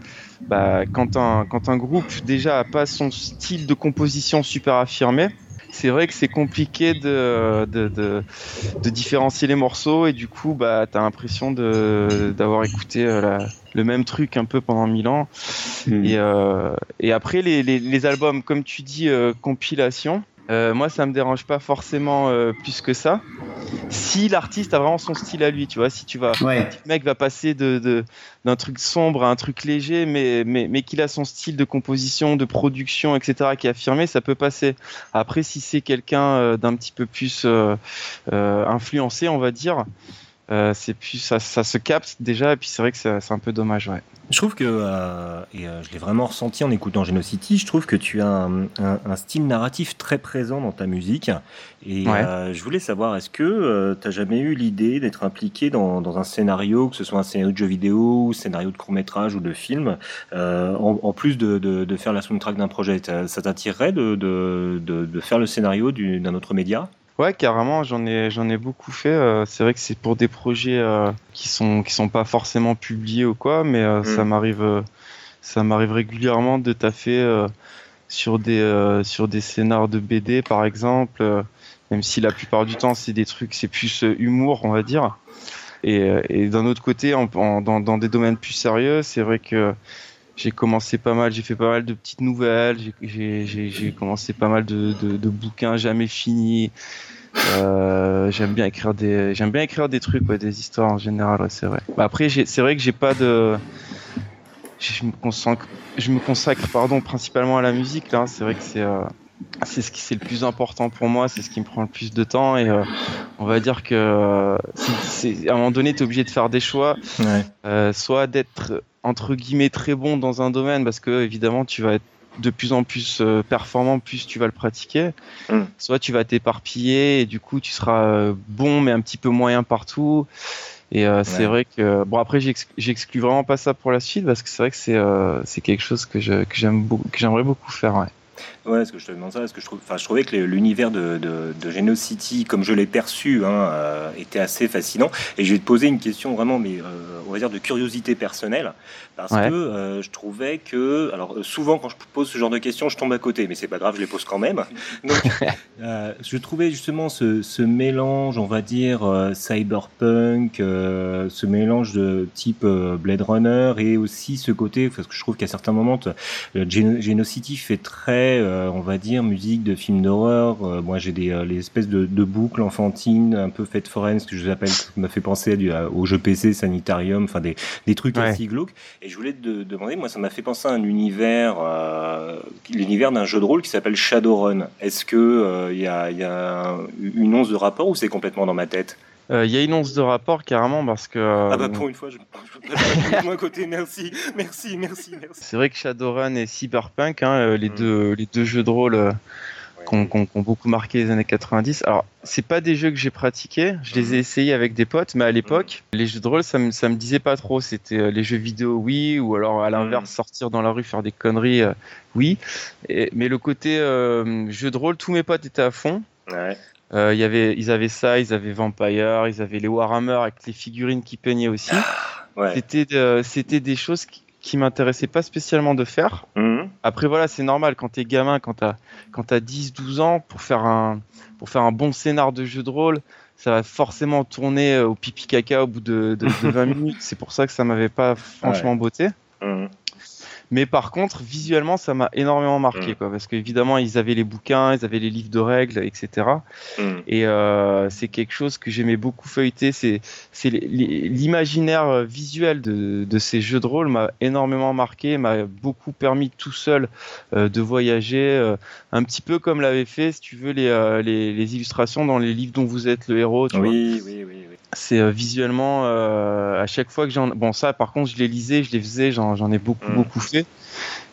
Bah, quand un quand un groupe déjà a pas son style de composition super affirmé, c'est vrai que c'est compliqué de, de, de, différencier les morceaux et du coup, bah, t'as l'impression d'avoir écouté euh, le même truc un peu pendant mille ans. Hmm. Et, euh, et après, les, les, les, albums, comme tu dis, euh, compilation, euh, moi, ça me dérange pas forcément euh, plus que ça. Si l'artiste a vraiment son style à lui, tu vois, si tu vas, le mec va passer de d'un truc sombre à un truc léger, mais mais, mais qu'il a son style de composition, de production, etc., qui est affirmé, ça peut passer. Après, si c'est quelqu'un euh, d'un petit peu plus influencé, on va dire, c'est plus ça, ça se capte déjà, et puis c'est vrai que c'est un peu dommage, ouais. Je trouve que, euh, et euh, je l'ai vraiment ressenti en écoutant Genocity, je trouve que tu as un, un, un style narratif très présent dans ta musique. Et euh, je voulais savoir, est-ce que euh, tu as jamais eu l'idée d'être impliqué dans, dans, un scénario, que ce soit un scénario de jeu vidéo, ou scénario de court métrage ou de film, euh, en, en, plus de, de, de, faire la soundtrack d'un projet? Ça t'attirerait de, de, faire le scénario d'un autre média? Ouais, carrément, j'en ai, j'en ai beaucoup fait. Euh, c'est vrai que c'est pour des projets euh, qui sont qui sont pas forcément publiés ou quoi, mais euh, ça mm. m'arrive ça m'arrive régulièrement de taffer sur des sur des scénars de BD par exemple, même si la plupart du temps c'est des trucs c'est plus humour on va dire. Et, et d'un autre côté, en, dans, dans des domaines plus sérieux, c'est vrai que j'ai commencé pas mal, j'ai fait pas mal de petites nouvelles, j'ai commencé pas mal de, de, de bouquins jamais finis. Euh, j'aime bien écrire des, j'aime bien écrire des trucs, ouais, des histoires en général, ouais, c'est vrai. Bah après, c'est vrai que j'ai pas de, je me consacre, je me consacre, pardon, principalement à la musique là. C'est vrai que c'est, euh, c'est ce qui c'est le plus important pour moi, c'est ce qui me prend le plus de temps et euh, on va dire que euh, à un moment donné, tu es obligé de faire des choix, ouais. euh, soit d'être entre guillemets très bon dans un domaine parce que évidemment tu vas être de plus en plus euh, performant plus tu vas le pratiquer mm. soit tu vas t'éparpiller et du coup tu seras euh, bon mais un petit peu moyen partout et euh, c'est vrai que bon après j'exclus vraiment pas ça pour la suite parce que c'est vrai que c'est c'est quelque chose que je que j'aime beaucoup que j'aimerais beaucoup faire ouais. Ouais, ce que je te demande ça, parce que je, trouve, enfin, je trouvais que l'univers de, de, de Genocity, comme je l'ai perçu, hein, euh, était assez fascinant. Et je vais te poser une question vraiment, mais euh, on va dire de curiosité personnelle, parce que euh, je trouvais que, alors souvent quand je pose ce genre de questions, je tombe à côté, mais c'est pas grave, je les pose quand même. Donc, je trouvais justement ce, ce, mélange, on va dire cyberpunk, ce mélange de type Blade Runner, et aussi ce côté, parce que je trouve qu'à certains moments, Genocity fait très on va dire, musique de films d'horreur. Euh, moi, j'ai des euh, les espèces de, boucles enfantines, un peu faites foraines, ce que je appelle, qui m'a fait penser au jeu PC Sanitarium, enfin des, des trucs assez glauques. Et je voulais te demander, moi, ça m'a fait penser à un univers, l'univers d'un jeu de rôle qui s'appelle Shadowrun. Est-ce que il y a, y, a, une once de rapport ou c'est complètement dans ma tête? Il y a une once de rapport carrément parce que. Ah bah pour une fois, je peux pas côté. Merci, merci, merci, merci. C'est vrai que Shadowrun et Cyberpunk, hein, les mm. deux les deux jeux de rôle qui ont, beaucoup marqué les années 90. Alors, c'est pas des jeux que j'ai pratiqués, je les ai mm. essayés avec des potes, mais à l'époque, mm. les jeux de rôle, ça me, ça me disait pas trop. C'était les jeux vidéo, oui, ou alors à l'inverse, sortir dans la rue, faire des conneries, oui. mais le côté jeu de rôle, tous mes potes étaient à fond. Ouais. Euh, y avait, ils avaient ça, ils avaient Vampire, ils avaient les Warhammer avec les figurines qui peignaient aussi. Ouais. C'était, euh, c'était des choses qui, qui m'intéressaient pas spécialement de faire. Mhm. Après voilà, c'est normal quand t'es gamin, quand t'as quand t'as 10 12 ans pour faire un pour faire un bon scénar de jeu de rôle, ça va forcément tourner euh, au pipi caca au bout de, de, de 20 minutes. C'est pour ça que ça m'avait pas franchement beauté. Mhm. Mais par contre, visuellement, ça m'a énormément marqué, mm. quoi, parce qu'évidemment, ils avaient les bouquins, ils avaient les livres de règles, etc. Et mm. euh, c'est quelque chose que j'aimais beaucoup feuilleter. C'est, c'est l'imaginaire visuel de, de, ces jeux de rôle m'a énormément marqué, m'a beaucoup permis tout seul euh, de voyager, euh, un petit peu comme l'avait fait, si tu veux, les, euh, les, les, illustrations dans les livres dont vous êtes le héros. Tu oui, vois. oui, oui, oui. C'est euh, visuellement à chaque fois que j'en, bon ça, par contre, je les lisais, je les faisais, j'en, j'en ai beaucoup, mm. beaucoup fait. Trouver.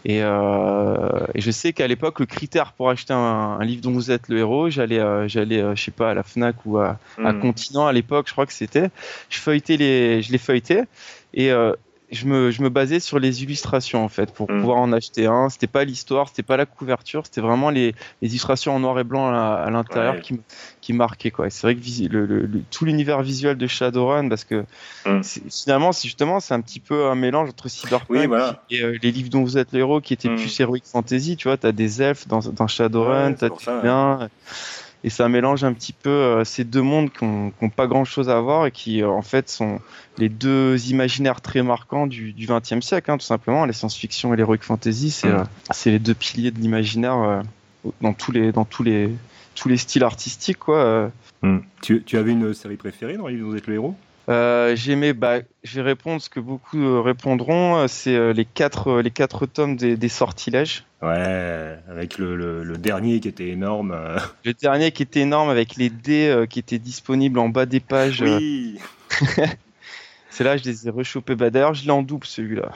Et, et, je sais qu'à l'époque, le critère pour acheter un, livre dont vous êtes le héros, j'allais, j'allais, je sais pas, à la Fnac ou à, à hmm. Continent à l'époque, je crois que c'était. Je feuilletais les, je les feuilletais et je me, je me, basais sur les illustrations en fait pour mm. pouvoir en acheter un. C'était pas l'histoire, c'était pas la couverture, c'était vraiment les, les, illustrations en noir et blanc à, l'intérieur qui, qui marquaient quoi. C'est vrai que le, le, tout l'univers visuel de Shadowrun, parce que mm. finalement, c'est justement c'est un petit peu un mélange entre cyberpunk et euh, les livres dont vous êtes le héros qui étaient mm. plus heroic fantasy. Tu vois, t'as des elfes dans, dans Shadowrun, t'as des et ça mélange un petit peu euh, ces deux mondes qui n'ont pas grand chose à voir et qui euh, en fait sont les deux imaginaires très marquants du XXe siècle, hein, tout simplement. La science-fiction et l'heroic fantasy, c'est mm. euh, les deux piliers de l'imaginaire dans tous les dans tous les tous les styles artistiques, quoi. Mm. Tu, tu, avais une série préférée dans les livres vous êtes le héros? Euh, J'aimais, bah, je vais répondre ce que beaucoup répondront, c'est les quatre les quatre tomes des, des sortilèges. Ouais, avec le, le, dernier qui était énorme. Euh. Le dernier qui était énorme avec les dés euh, qui étaient disponibles en bas des pages. Oui. C'est là je les ai rechopés. Bah, D'ailleurs, je l'ai en double celui-là.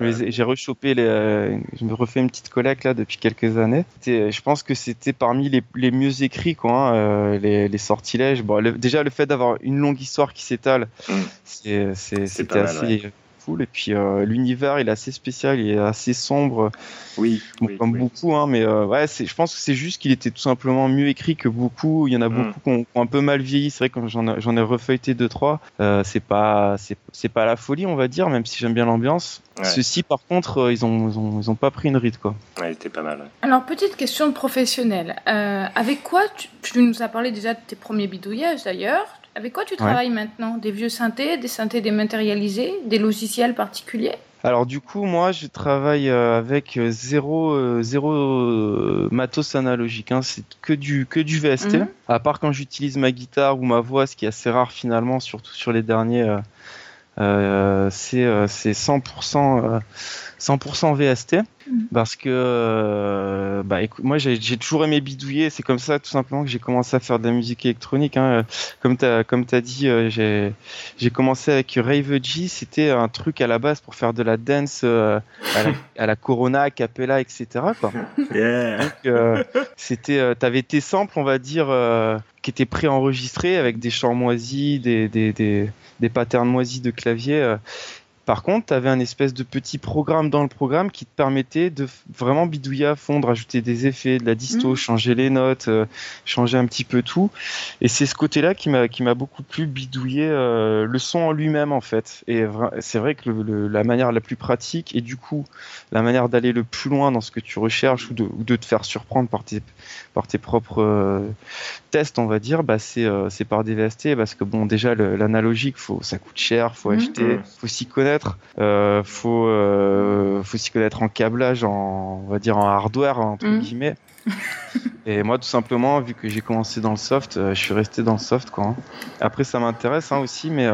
J'ai rechopé, les, euh, je me refais une petite collecte là depuis quelques années. Je pense que c'était parmi les, les, mieux écrits, quoi, hein, les, les, sortilèges. Bon, déjà, le fait d'avoir une longue histoire qui s'étale, mm. c'était assez. Et puis euh, l'univers, il est assez spécial, il est assez sombre. Oui. comme beaucoup, hein, mais euh, ouais, je pense que c'est juste qu'il était tout simplement mieux écrit que beaucoup. Il y en a mm. beaucoup qui ont, un peu mal vieilli. C'est vrai que j'en ai, ai refeuilleté deux trois. Euh, c'est pas, c'est pas la folie, on va dire, même si j'aime bien l'ambiance. Ceux-ci, par contre, ils ont, ils ont, pas pris une ride, quoi. Ouais, c'était pas mal. Alors, petite question de professionnel. avec quoi tu, tu, nous as parlé déjà de tes premiers bidouillages, d'ailleurs? Avec quoi tu travailles maintenant? Des vieux synthés, des synthés dématérialisés, des logiciels particuliers? Alors du coup, moi, je travaille euh, avec euh, zéro, euh, zéro matos analogique. Hein. C'est que du, que du VST. Mhm. À part quand j'utilise ma guitare ou ma voix, ce qui est assez rare finalement, surtout sur les derniers. c'est 100%, 100% VST. Mhm. Parce que, euh, bah, écoute, moi j'ai toujours aimé bidouiller, c'est comme ça tout simplement que j'ai commencé à faire de la musique électronique. Hein. Comme tu as, comme as dit, euh, j'ai commencé avec Rave G, c'était un truc à la base pour faire de la dance euh, à, la, à, la, Corona, a Capella, etc. Quoi. Yeah. c'était, t'avais tes samples, on va dire, qui étaient préenregistrés avec des chants moisis, des, des, des, des patterns moisis de clavier. Par contre, tu avais un espèce de petit programme dans le programme qui te permettait de vraiment bidouiller à fond, de rajouter des effets, de la disto, mhm. changer les notes, euh, changer un petit peu tout. Et c'est ce côté-là qui m'a qui m'a beaucoup plus bidouillé euh, le son en lui-même en fait. Et c'est vrai que la manière la plus pratique et du coup la manière d'aller le plus loin dans ce que tu recherches ou de, de te faire surprendre par tes par tes propres euh, tests, on va dire, bah c'est c'est par des VST parce que bon déjà l'analogique, faut ça coûte cher, faut mhm. acheter, faut s'y connaître euh, faut euh, faut s'y connaître en câblage, en on va dire en hardware entre mm. guillemets. et moi, tout simplement, vu que j'ai commencé dans le soft, euh, je suis resté dans le soft quoi. Hein. Après, ça m'intéresse hein, aussi, mais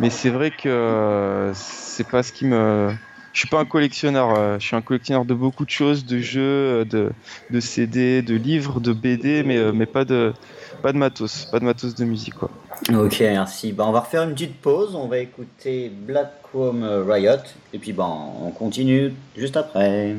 mais c'est vrai que c'est pas ce qui me je suis pas un collectionneur. je suis un collectionneur de beaucoup de choses, de jeux, de, de CD, de livres, de BD, mais, mais pas de pas de matos, pas de matos de musique quoi. Ok, merci. Bah, on va refaire une petite pause. On va écouter Black Chrome Riot. Et puis, bon, on continue juste après.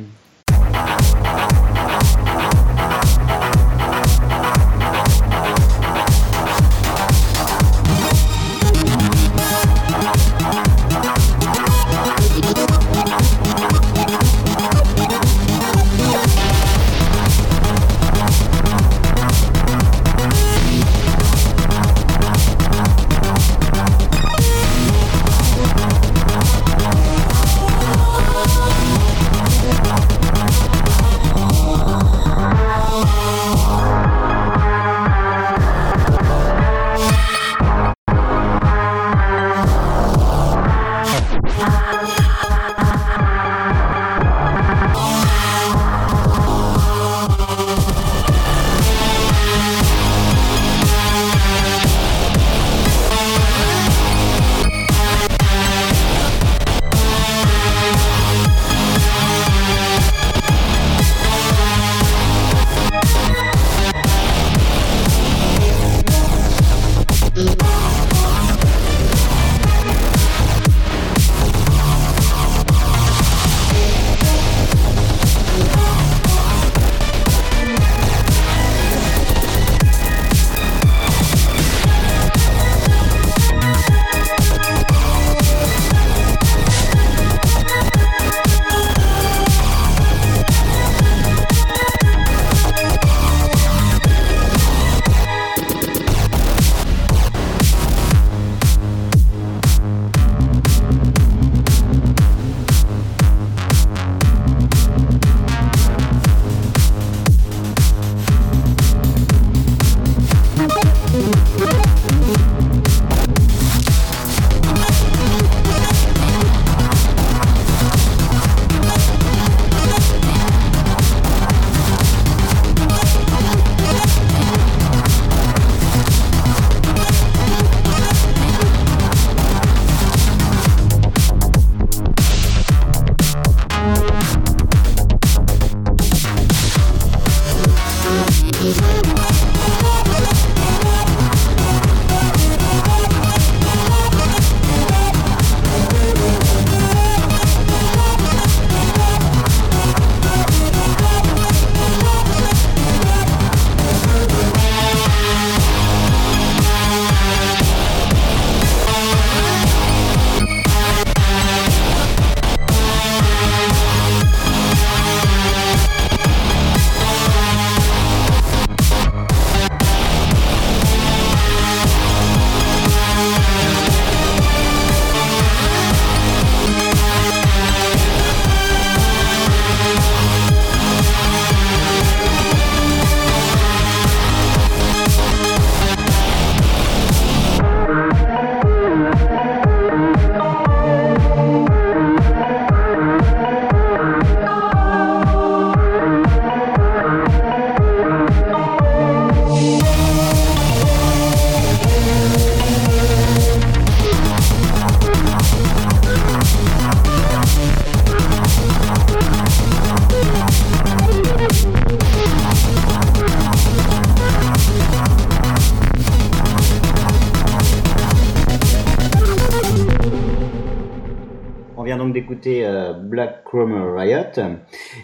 D'écouter Black Chrome Riot.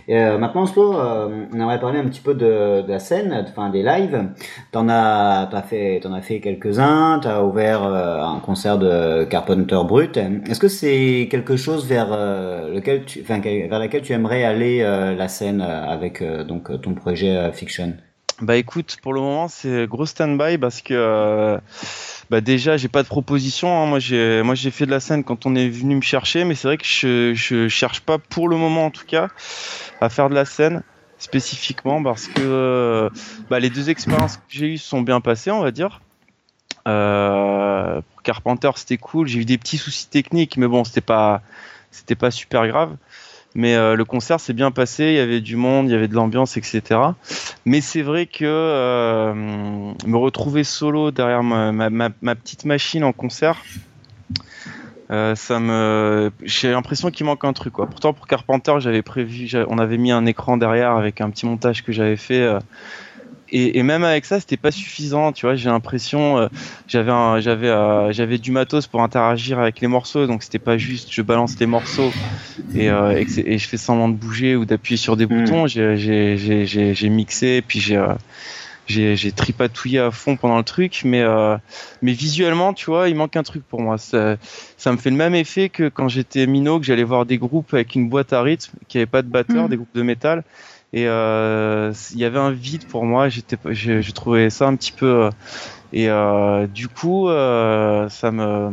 Et, maintenant, Slo, on aimerait parler un petit peu de, la scène, enfin des lives. T'en as, fait, as fait quelques-uns. T'as ouvert un concert de Carpenter Brut. Est-ce que c'est quelque chose vers lequel, tu, vers laquelle tu aimerais aller la scène avec donc ton projet Fiction? Bah écoute, pour le moment c'est gros stand-by parce que euh, bah déjà j'ai pas de proposition. Hein. Moi j'ai moi j'ai fait de la scène quand on est venu me chercher, mais c'est vrai que je, je cherche pas pour le moment en tout cas à faire de la scène spécifiquement parce que euh, bah, les deux expériences que j'ai eues sont bien passées, on va dire. Euh, Carpenter c'était cool, j'ai eu des petits soucis techniques, mais bon c'était pas c'était pas super grave. Mais euh, le concert s'est bien passé, il y avait du monde, il y avait de l'ambiance, etc. Mais c'est vrai que euh, me retrouver solo derrière ma, petite machine en concert, euh, me, j'ai l'impression qu'il manque un truc. Pourtant pour Carpenter, j'avais prévu, on avait mis un écran derrière avec un petit montage que j'avais fait et, même avec ça, c'était pas suffisant. Tu vois, j'ai l'impression, euh, j'avais j'avais euh, j'avais du matos pour interagir avec les morceaux, donc c'était pas juste je balance les morceaux et, euh, et, je fais semblant de bouger ou d'appuyer sur des hmm. boutons. J'ai mixé, puis j'ai j'ai tripatouillé à fond pendant le truc, mais mais visuellement, tu vois, il manque un truc pour moi. Ça, ça me fait le même effet que quand j'étais minot, que j'allais voir des groupes avec une boîte à rythme qui avait pas de batteur, hmm. des groupes de métal et euh, il y avait un vide pour moi. J'étais, j'ai trouvé ça un petit peu. Euh, et euh, du coup, ça me,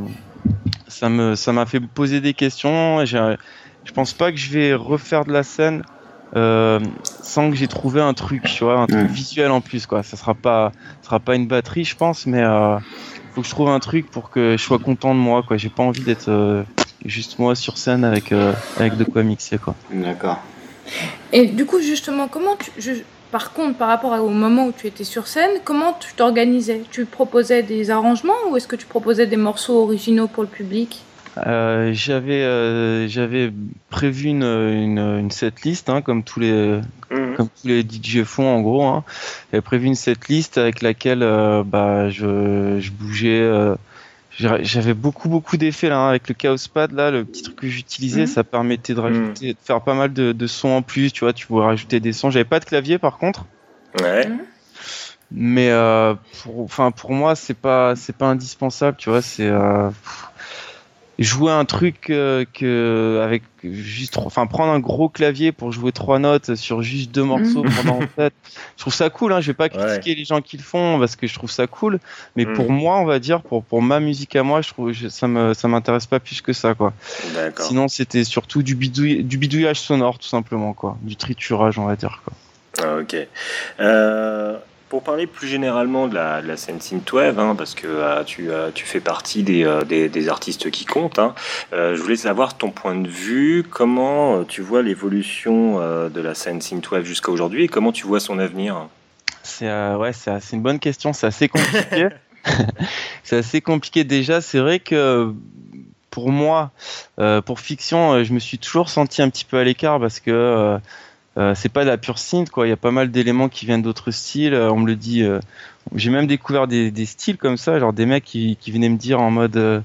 ça me, ça m'a fait poser des questions. Je pense pas que je vais refaire de la scène euh, sans que j'ai trouvé un truc, tu vois, un truc visuel en plus, quoi. Ça sera pas, ça sera pas une batterie, je pense, mais euh, faut que je trouve un truc pour que je sois content de moi, quoi. J'ai pas envie d'être juste moi sur scène avec, avec de quoi mixer, quoi. D'accord. Et du coup, justement, comment tu. Je, par contre, par rapport au moment où tu étais sur scène, comment tu t'organisais? Tu proposais des arrangements ou est-ce que tu proposais des morceaux originaux pour le public? Euh, j'avais euh, j'avais prévu une, une, une setlist hein, comme tous les mhm. comme tous les DJ font en gros hein. j'avais prévu une setlist avec laquelle euh, bah je, je bougeais euh, j'avais beaucoup beaucoup d'effets là hein, avec le Chaos Pad là, le petit truc que j'utilisais, mhm. ça permettait de rajouter, de faire pas mal de, de, sons en plus, tu vois, tu pouvais rajouter des sons. J'avais pas de clavier par contre. Ouais. Mais euh, pour, enfin pour moi c'est pas c'est pas indispensable, tu vois, c'est euh, jouer un truc euh, que avec juste enfin prendre un gros clavier pour jouer trois notes sur juste deux morceaux mm. pendant en fait je trouve ça cool hein. Je vais pas critiquer les gens qui le font parce que je trouve ça cool. Mais mm. pour moi on va dire pour pour ma musique à moi je trouve ça me ça m'intéresse pas plus que ça quoi. Sinon c'était surtout du bidouillage, du bidouillage sonore tout simplement quoi. Du triturage on va dire quoi. Ah, ok. Euh pour parler plus généralement de la, de scène synthwave, hein, parce que euh, tu, euh, tu fais partie des, euh, artistes qui comptent, hein, je voulais savoir ton point de vue, comment tu vois l'évolution de la scène synthwave jusqu'à aujourd'hui et comment tu vois son avenir? C'est ouais, c'est une bonne question, c'est assez compliqué. c'est assez compliqué déjà, c'est vrai que pour moi, pour fiction, je me suis toujours senti un petit peu à l'écart parce que euh, c'est pas de la pure synth quoi. Il y a pas mal d'éléments qui viennent d'autres styles. Euh, on me le dit. Euh, j'ai même découvert des, styles comme ça, genre des mecs qui, venaient me dire en mode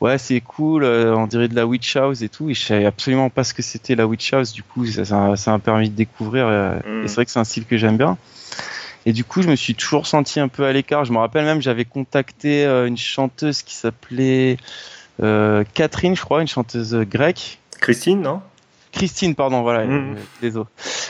ouais c'est cool, on dirait de la witch house et tout. Et je savais absolument pas ce que c'était la witch house. Du coup ça m'a permis de découvrir. Et mm. c'est vrai que c'est un style que j'aime bien. Et du coup je me suis toujours senti un peu à l'écart. Je me rappelle même j'avais contacté une chanteuse qui s'appelait Catherine, je crois, une chanteuse grecque. Christine, non? Christine, pardon, voilà, mmh. désolé.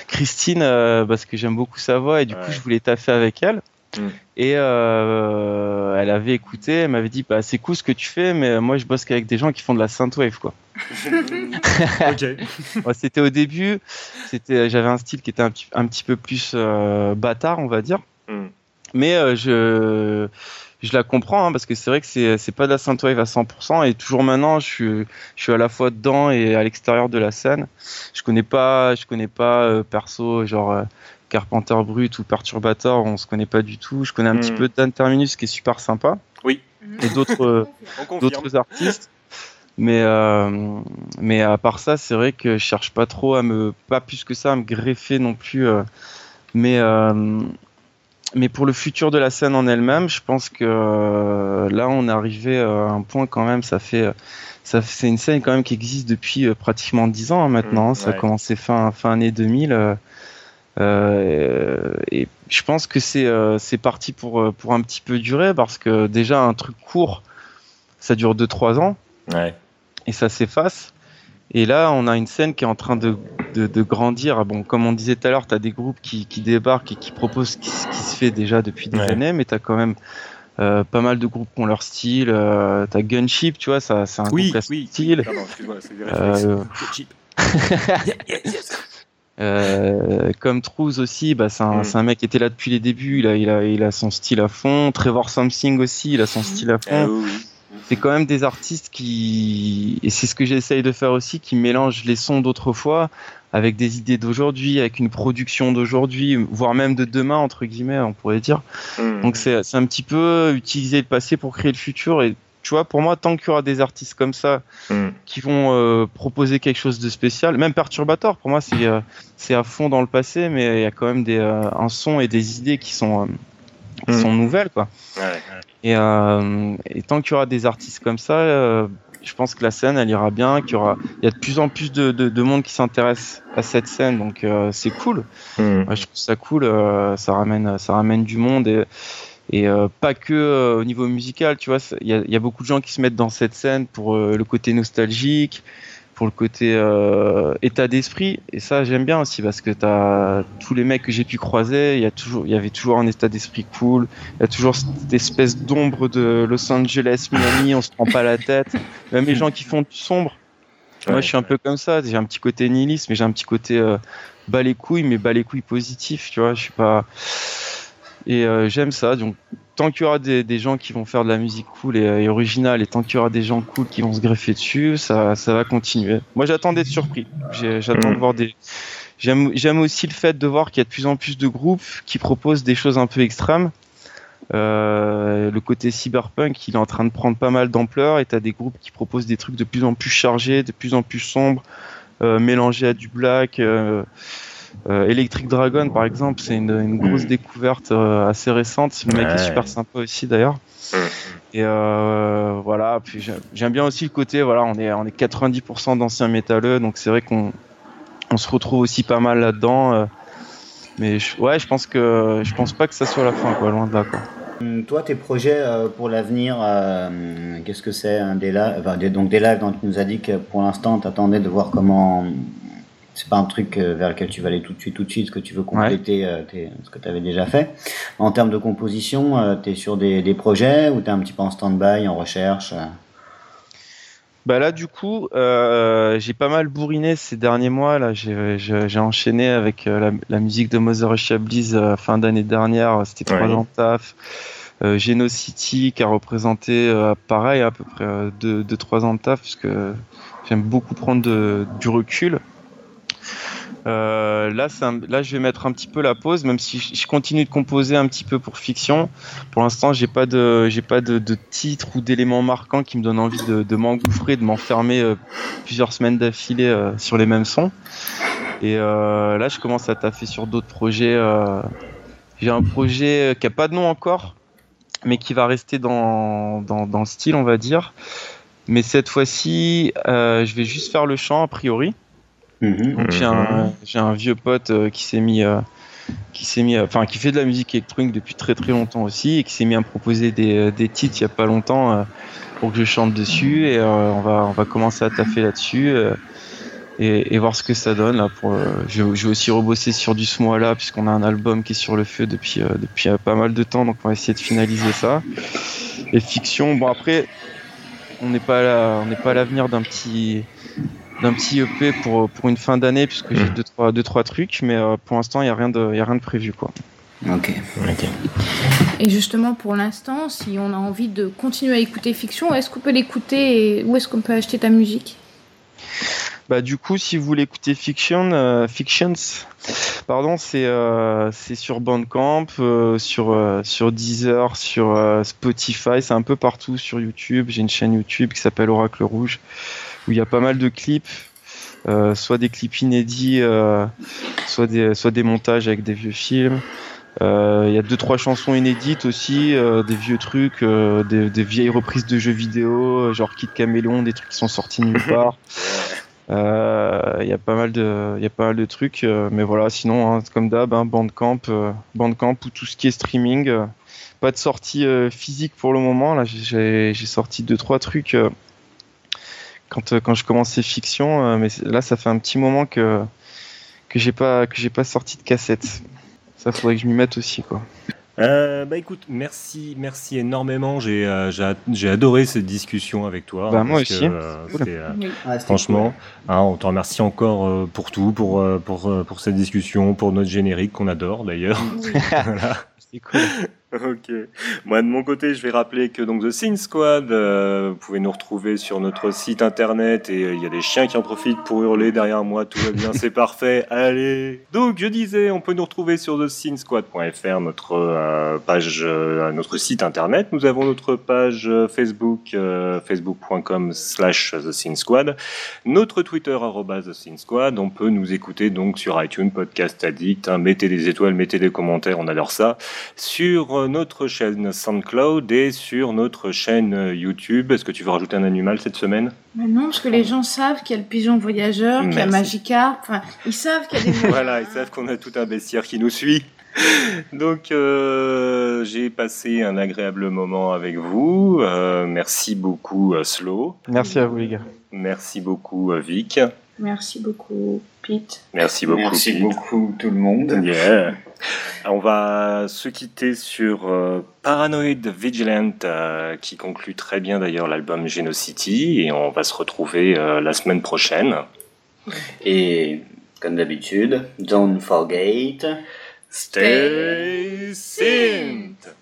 Christine, euh, parce que j'aime beaucoup sa voix et du coup je voulais taffer avec elle. Mmh. Et euh, elle avait écouté, elle m'avait dit bah, c'est cool ce que tu fais, mais moi je bosse qu'avec des gens qui font de la synthwave quoi. c'était au début, c'était j'avais un style qui était un, un petit peu plus euh, bâtard on va dire, mmh. mais je je la comprends hein, parce que c'est vrai que c'est c'est pas de la synthwave à 100% et toujours maintenant je suis je suis à la fois dedans et à l'extérieur de la scène. Je connais pas je connais pas euh, perso genre euh, Carpenter Brut ou Perturbator, on se connaît pas du tout. Je connais un petit hmm. peu Dan Terminus qui est super sympa. Oui. Et d'autres euh, d'autres artistes. Mais mais à part ça, c'est vrai que je cherche pas trop à me pas plus que ça à me greffer non plus mais mais pour le futur de la scène en elle-même, je pense que là, on est arrivé à un point quand même. Ça fait, ça, c'est une scène quand même qui existe depuis pratiquement 10 ans hein, maintenant. Mmh, ça a commencé fin fin année 2000. Euh, et je pense que c'est euh, c'est parti pour euh, pour un petit peu durer parce que déjà un truc court, ça dure 2-3 ans. Ouais. Et ça s'efface. Et là, on a une scène qui est en train de, de, de grandir. Bon, comme on disait tout à l'heure, tu as des groupes qui, qui, débarquent et qui proposent ce qui, se fait déjà depuis des années, mais tu as quand même euh, pas mal de groupes qui ont leur style. Euh, tu as Gunship, tu vois, ça, c'est un oui, groupe oui. style. Pardon, excuse-moi, c'est des Euh, Gunship. Euh, comme Trouze aussi, bah, c'est un, Mm. c'est un mec qui était là depuis les débuts, il a, il, a, il a son style à fond. Trevor Something aussi, il a son style à fond. oui. C'est quand même des artistes qui, et c'est ce que j'essaye de faire aussi, qui mélangent les sons d'autrefois avec des idées d'aujourd'hui, avec une production d'aujourd'hui, voire même de demain, entre guillemets, on pourrait dire. Mm. Donc c'est un petit peu utiliser le passé pour créer le futur. Et tu vois, pour moi, tant qu'il y aura des artistes comme ça Mm. qui vont euh, proposer quelque chose de spécial, même Perturbator, pour moi, c'est euh, à fond dans le passé, mais il y a quand même des, euh, un son et des idées qui sont, euh, qui Mm. sont nouvelles, quoi. Ouais. Et, euh, et tant qu'il y aura des artistes comme ça, euh, je pense que la scène, elle ira bien, qu'il y aura, il y a de plus en plus de, de, de monde qui s'intéresse à cette scène, donc euh, c'est cool. Mm. Ouais, je trouve ça cool, euh, ça ramène, ça ramène du monde et, et euh, pas que euh, au niveau musical, tu vois. Il y a, il y a beaucoup de gens qui se mettent dans cette scène pour euh, le côté nostalgique, pour le côté euh, état d'esprit, et ça j'aime bien aussi parce que t'as tous les mecs que j'ai pu croiser, il y a toujours, il y avait toujours un état d'esprit cool, il y a toujours cette espèce d'ombre de Los Angeles, Miami, on se prend pas la tête. Même les gens qui font du sombre. Moi, je suis un peu comme ça. J'ai un petit côté nihiliste, mais j'ai un petit côté euh, bas les couilles, mais bas les couilles positif, tu vois. Je suis pas. Et euh, j'aime ça. Donc, tant qu'il y aura des, des gens qui vont faire de la musique cool et, et originale, et tant qu'il y aura des gens cool qui vont se greffer dessus, ça, ça va continuer. Moi, j'attends d'être surpris. J'attends Mm. de voir des. J'aime j'aime aussi le fait de voir qu'il y a de plus en plus de groupes qui proposent des choses un peu extrêmes. Euh, le côté cyberpunk, il est en train de prendre pas mal d'ampleur et t'as des groupes qui proposent des trucs de plus en plus chargés, de plus en plus sombres, euh, mélangés à du black. Euh, euh, Electric Dragon, par exemple, c'est une, une grosse Mm. découverte euh, assez récente. Le mec Ouais. est super sympa aussi, d'ailleurs. Mm. Et euh, voilà, puis j'aime- bien aussi le côté, voilà, on est, on est 90% d'anciens métalleux, donc c'est vrai qu'on on se retrouve aussi pas mal là-dedans. euh, mais je, ouais, je pense que je pense pas que ça soit la fin, quoi, loin de là, quoi. Hum, Toi, tes projets pour l'avenir, euh, qu'est-ce que c'est un des lives, enfin, des- donc des lives dont tu nous as dit que pour l'instant, tu attendais de voir comment. C'est pas un truc euh, vers lequel tu vas aller tout de suite, tout de suite, que tu veux compléter euh, tes- ce que tu avais déjà fait. En termes de composition, tu es sur des, des projets ou tu es un petit peu en stand-by, en recherche euh? Bah là, du coup, euh, j'ai pas mal bourriné ces derniers mois. Là, j'ai enchaîné avec euh, la, la musique de Mother et Chablis euh, fin d'année dernière. C'était trois ans de taf. Euh, Geno City qui a représenté euh, pareil à peu près euh, deux, deux trois ans de taf puisque j'aime beaucoup prendre de- du recul. Euh, là, là, je vais mettre un petit peu la pause, même si je, continue de composer un petit peu pour fiction. Pour l'instant, j'ai pas de, j'ai pas de, titre ou d'éléments marquants qui me donnent envie de, m'engouffrer, de m'enfermer euh, plusieurs semaines d'affilée euh, sur les mêmes sons. Et là, je commence à taffer sur d'autres projets. J'ai un projet qui a pas de nom encore, mais qui va rester dans, dans, dans le style, on va dire. Mais cette fois-ci, je vais juste faire le chant a priori. Mhm. Donc j'ai un, vieux pote euh, qui s'est mis, euh, qui s'est mis, euh, enfin qui fait de la musique électronique depuis très très longtemps aussi et qui s'est mis à me proposer des, euh, des titres il y a pas longtemps euh, pour que je chante dessus et euh, on va on va commencer à taffer là-dessus euh, et, et voir ce que ça donne là. Pour, euh, je, vais- je vais aussi rebosser sur du ce mois-là puisqu'on a un album qui est sur le feu depuis euh, depuis euh, pas mal de temps donc on va essayer de finaliser ça. Et fiction, bon après on n'est pas là, on n'est pas à l'avenir d'un petit d'un petit EP pour, pour une fin d'année puisque j'ai Mm. deux trois, deux trois trucs mais euh, pour l'instant il y a rien de y a rien de prévu quoi. Ok. Ok. Et justement, pour l'instant, si on a envie de continuer à écouter Fiction, est-ce qu'on peut l'écouter et où est-ce qu'on peut acheter ta musique? Bah du coup si vous voulez écouter Fiction euh, Fictions pardon c'est euh, sur Bandcamp euh, sur euh, sur Deezer sur euh, Spotify c'est un peu partout sur YouTube j'ai une chaîne YouTube qui s'appelle Oracle Rouge où il y a pas mal de clips euh, soit des clips inédits euh, soit des soit des montages avec des vieux films Il y a deux trois chansons inédites aussi, des vieux trucs, des, des, vieilles reprises de jeux vidéo, genre Kid Caméléon, des trucs qui sont sortis nulle part. Il y a pas mal de, y a pas mal de trucs, mais voilà. Sinon, hein, comme d'hab, hein, Bandcamp, Bandcamp ou tout ce qui est streaming. pas de sortie physique pour le moment. Là, j'ai sorti deux trois trucs quand, euh, quand je commençais fiction, euh, mais là ça fait un petit moment que que j'ai pas que j'ai pas sorti de cassette. Ça faudrait que je m'y mette aussi quoi. Euh, bah écoute, merci, merci énormément. J'ai euh, j'ai adoré cette discussion avec toi. Bah, moi aussi. franchement, hein, on te remercie encore pour tout, pour, pour, pour cette discussion, pour notre générique qu'on adore d'ailleurs. voilà. C'est cool. Ok. Moi de mon côté, je vais rappeler que donc The Sin Squad, euh, vous pouvez nous retrouver sur notre site internet et euh, il y a des chiens qui en profitent pour hurler derrière moi. Tout va bien, c'est parfait. Allez. Donc je disais, on peut nous retrouver sur thesinsquad.fr, notre euh, page, notre site internet. Nous avons notre page Facebook, facebook.com/slash The Sin Squad, notre Twitter The Sin Squad. On peut nous écouter donc sur iTunes, Podcast Addict. Hein. mettez des étoiles, mettez des commentaires, on adore ça. Sur notre chaîne SoundCloud et sur notre chaîne YouTube. Est-ce que tu veux rajouter un animal cette semaine? Non, parce que les gens savent qu'il y a le pigeon voyageur, qu'il y a Magikarp. Enfin, ils savent qu'il y a des. voilà, ils savent qu'on a tout un bestiaire qui nous suit. Donc, euh, j'ai passé un agréable moment avec vous. Euh, merci beaucoup, euh, Slow. Merci à vous, les gars. Merci beaucoup, Vic. Merci beaucoup, Pete. Merci beaucoup, Merci beaucoup, tout le monde. Yeah. On va se quitter sur euh, Paranoid Vigilant, euh, qui conclut très bien d'ailleurs l'album Genocity, et on va se retrouver euh, la semaine prochaine. Et comme d'habitude, don't forget, stay synth.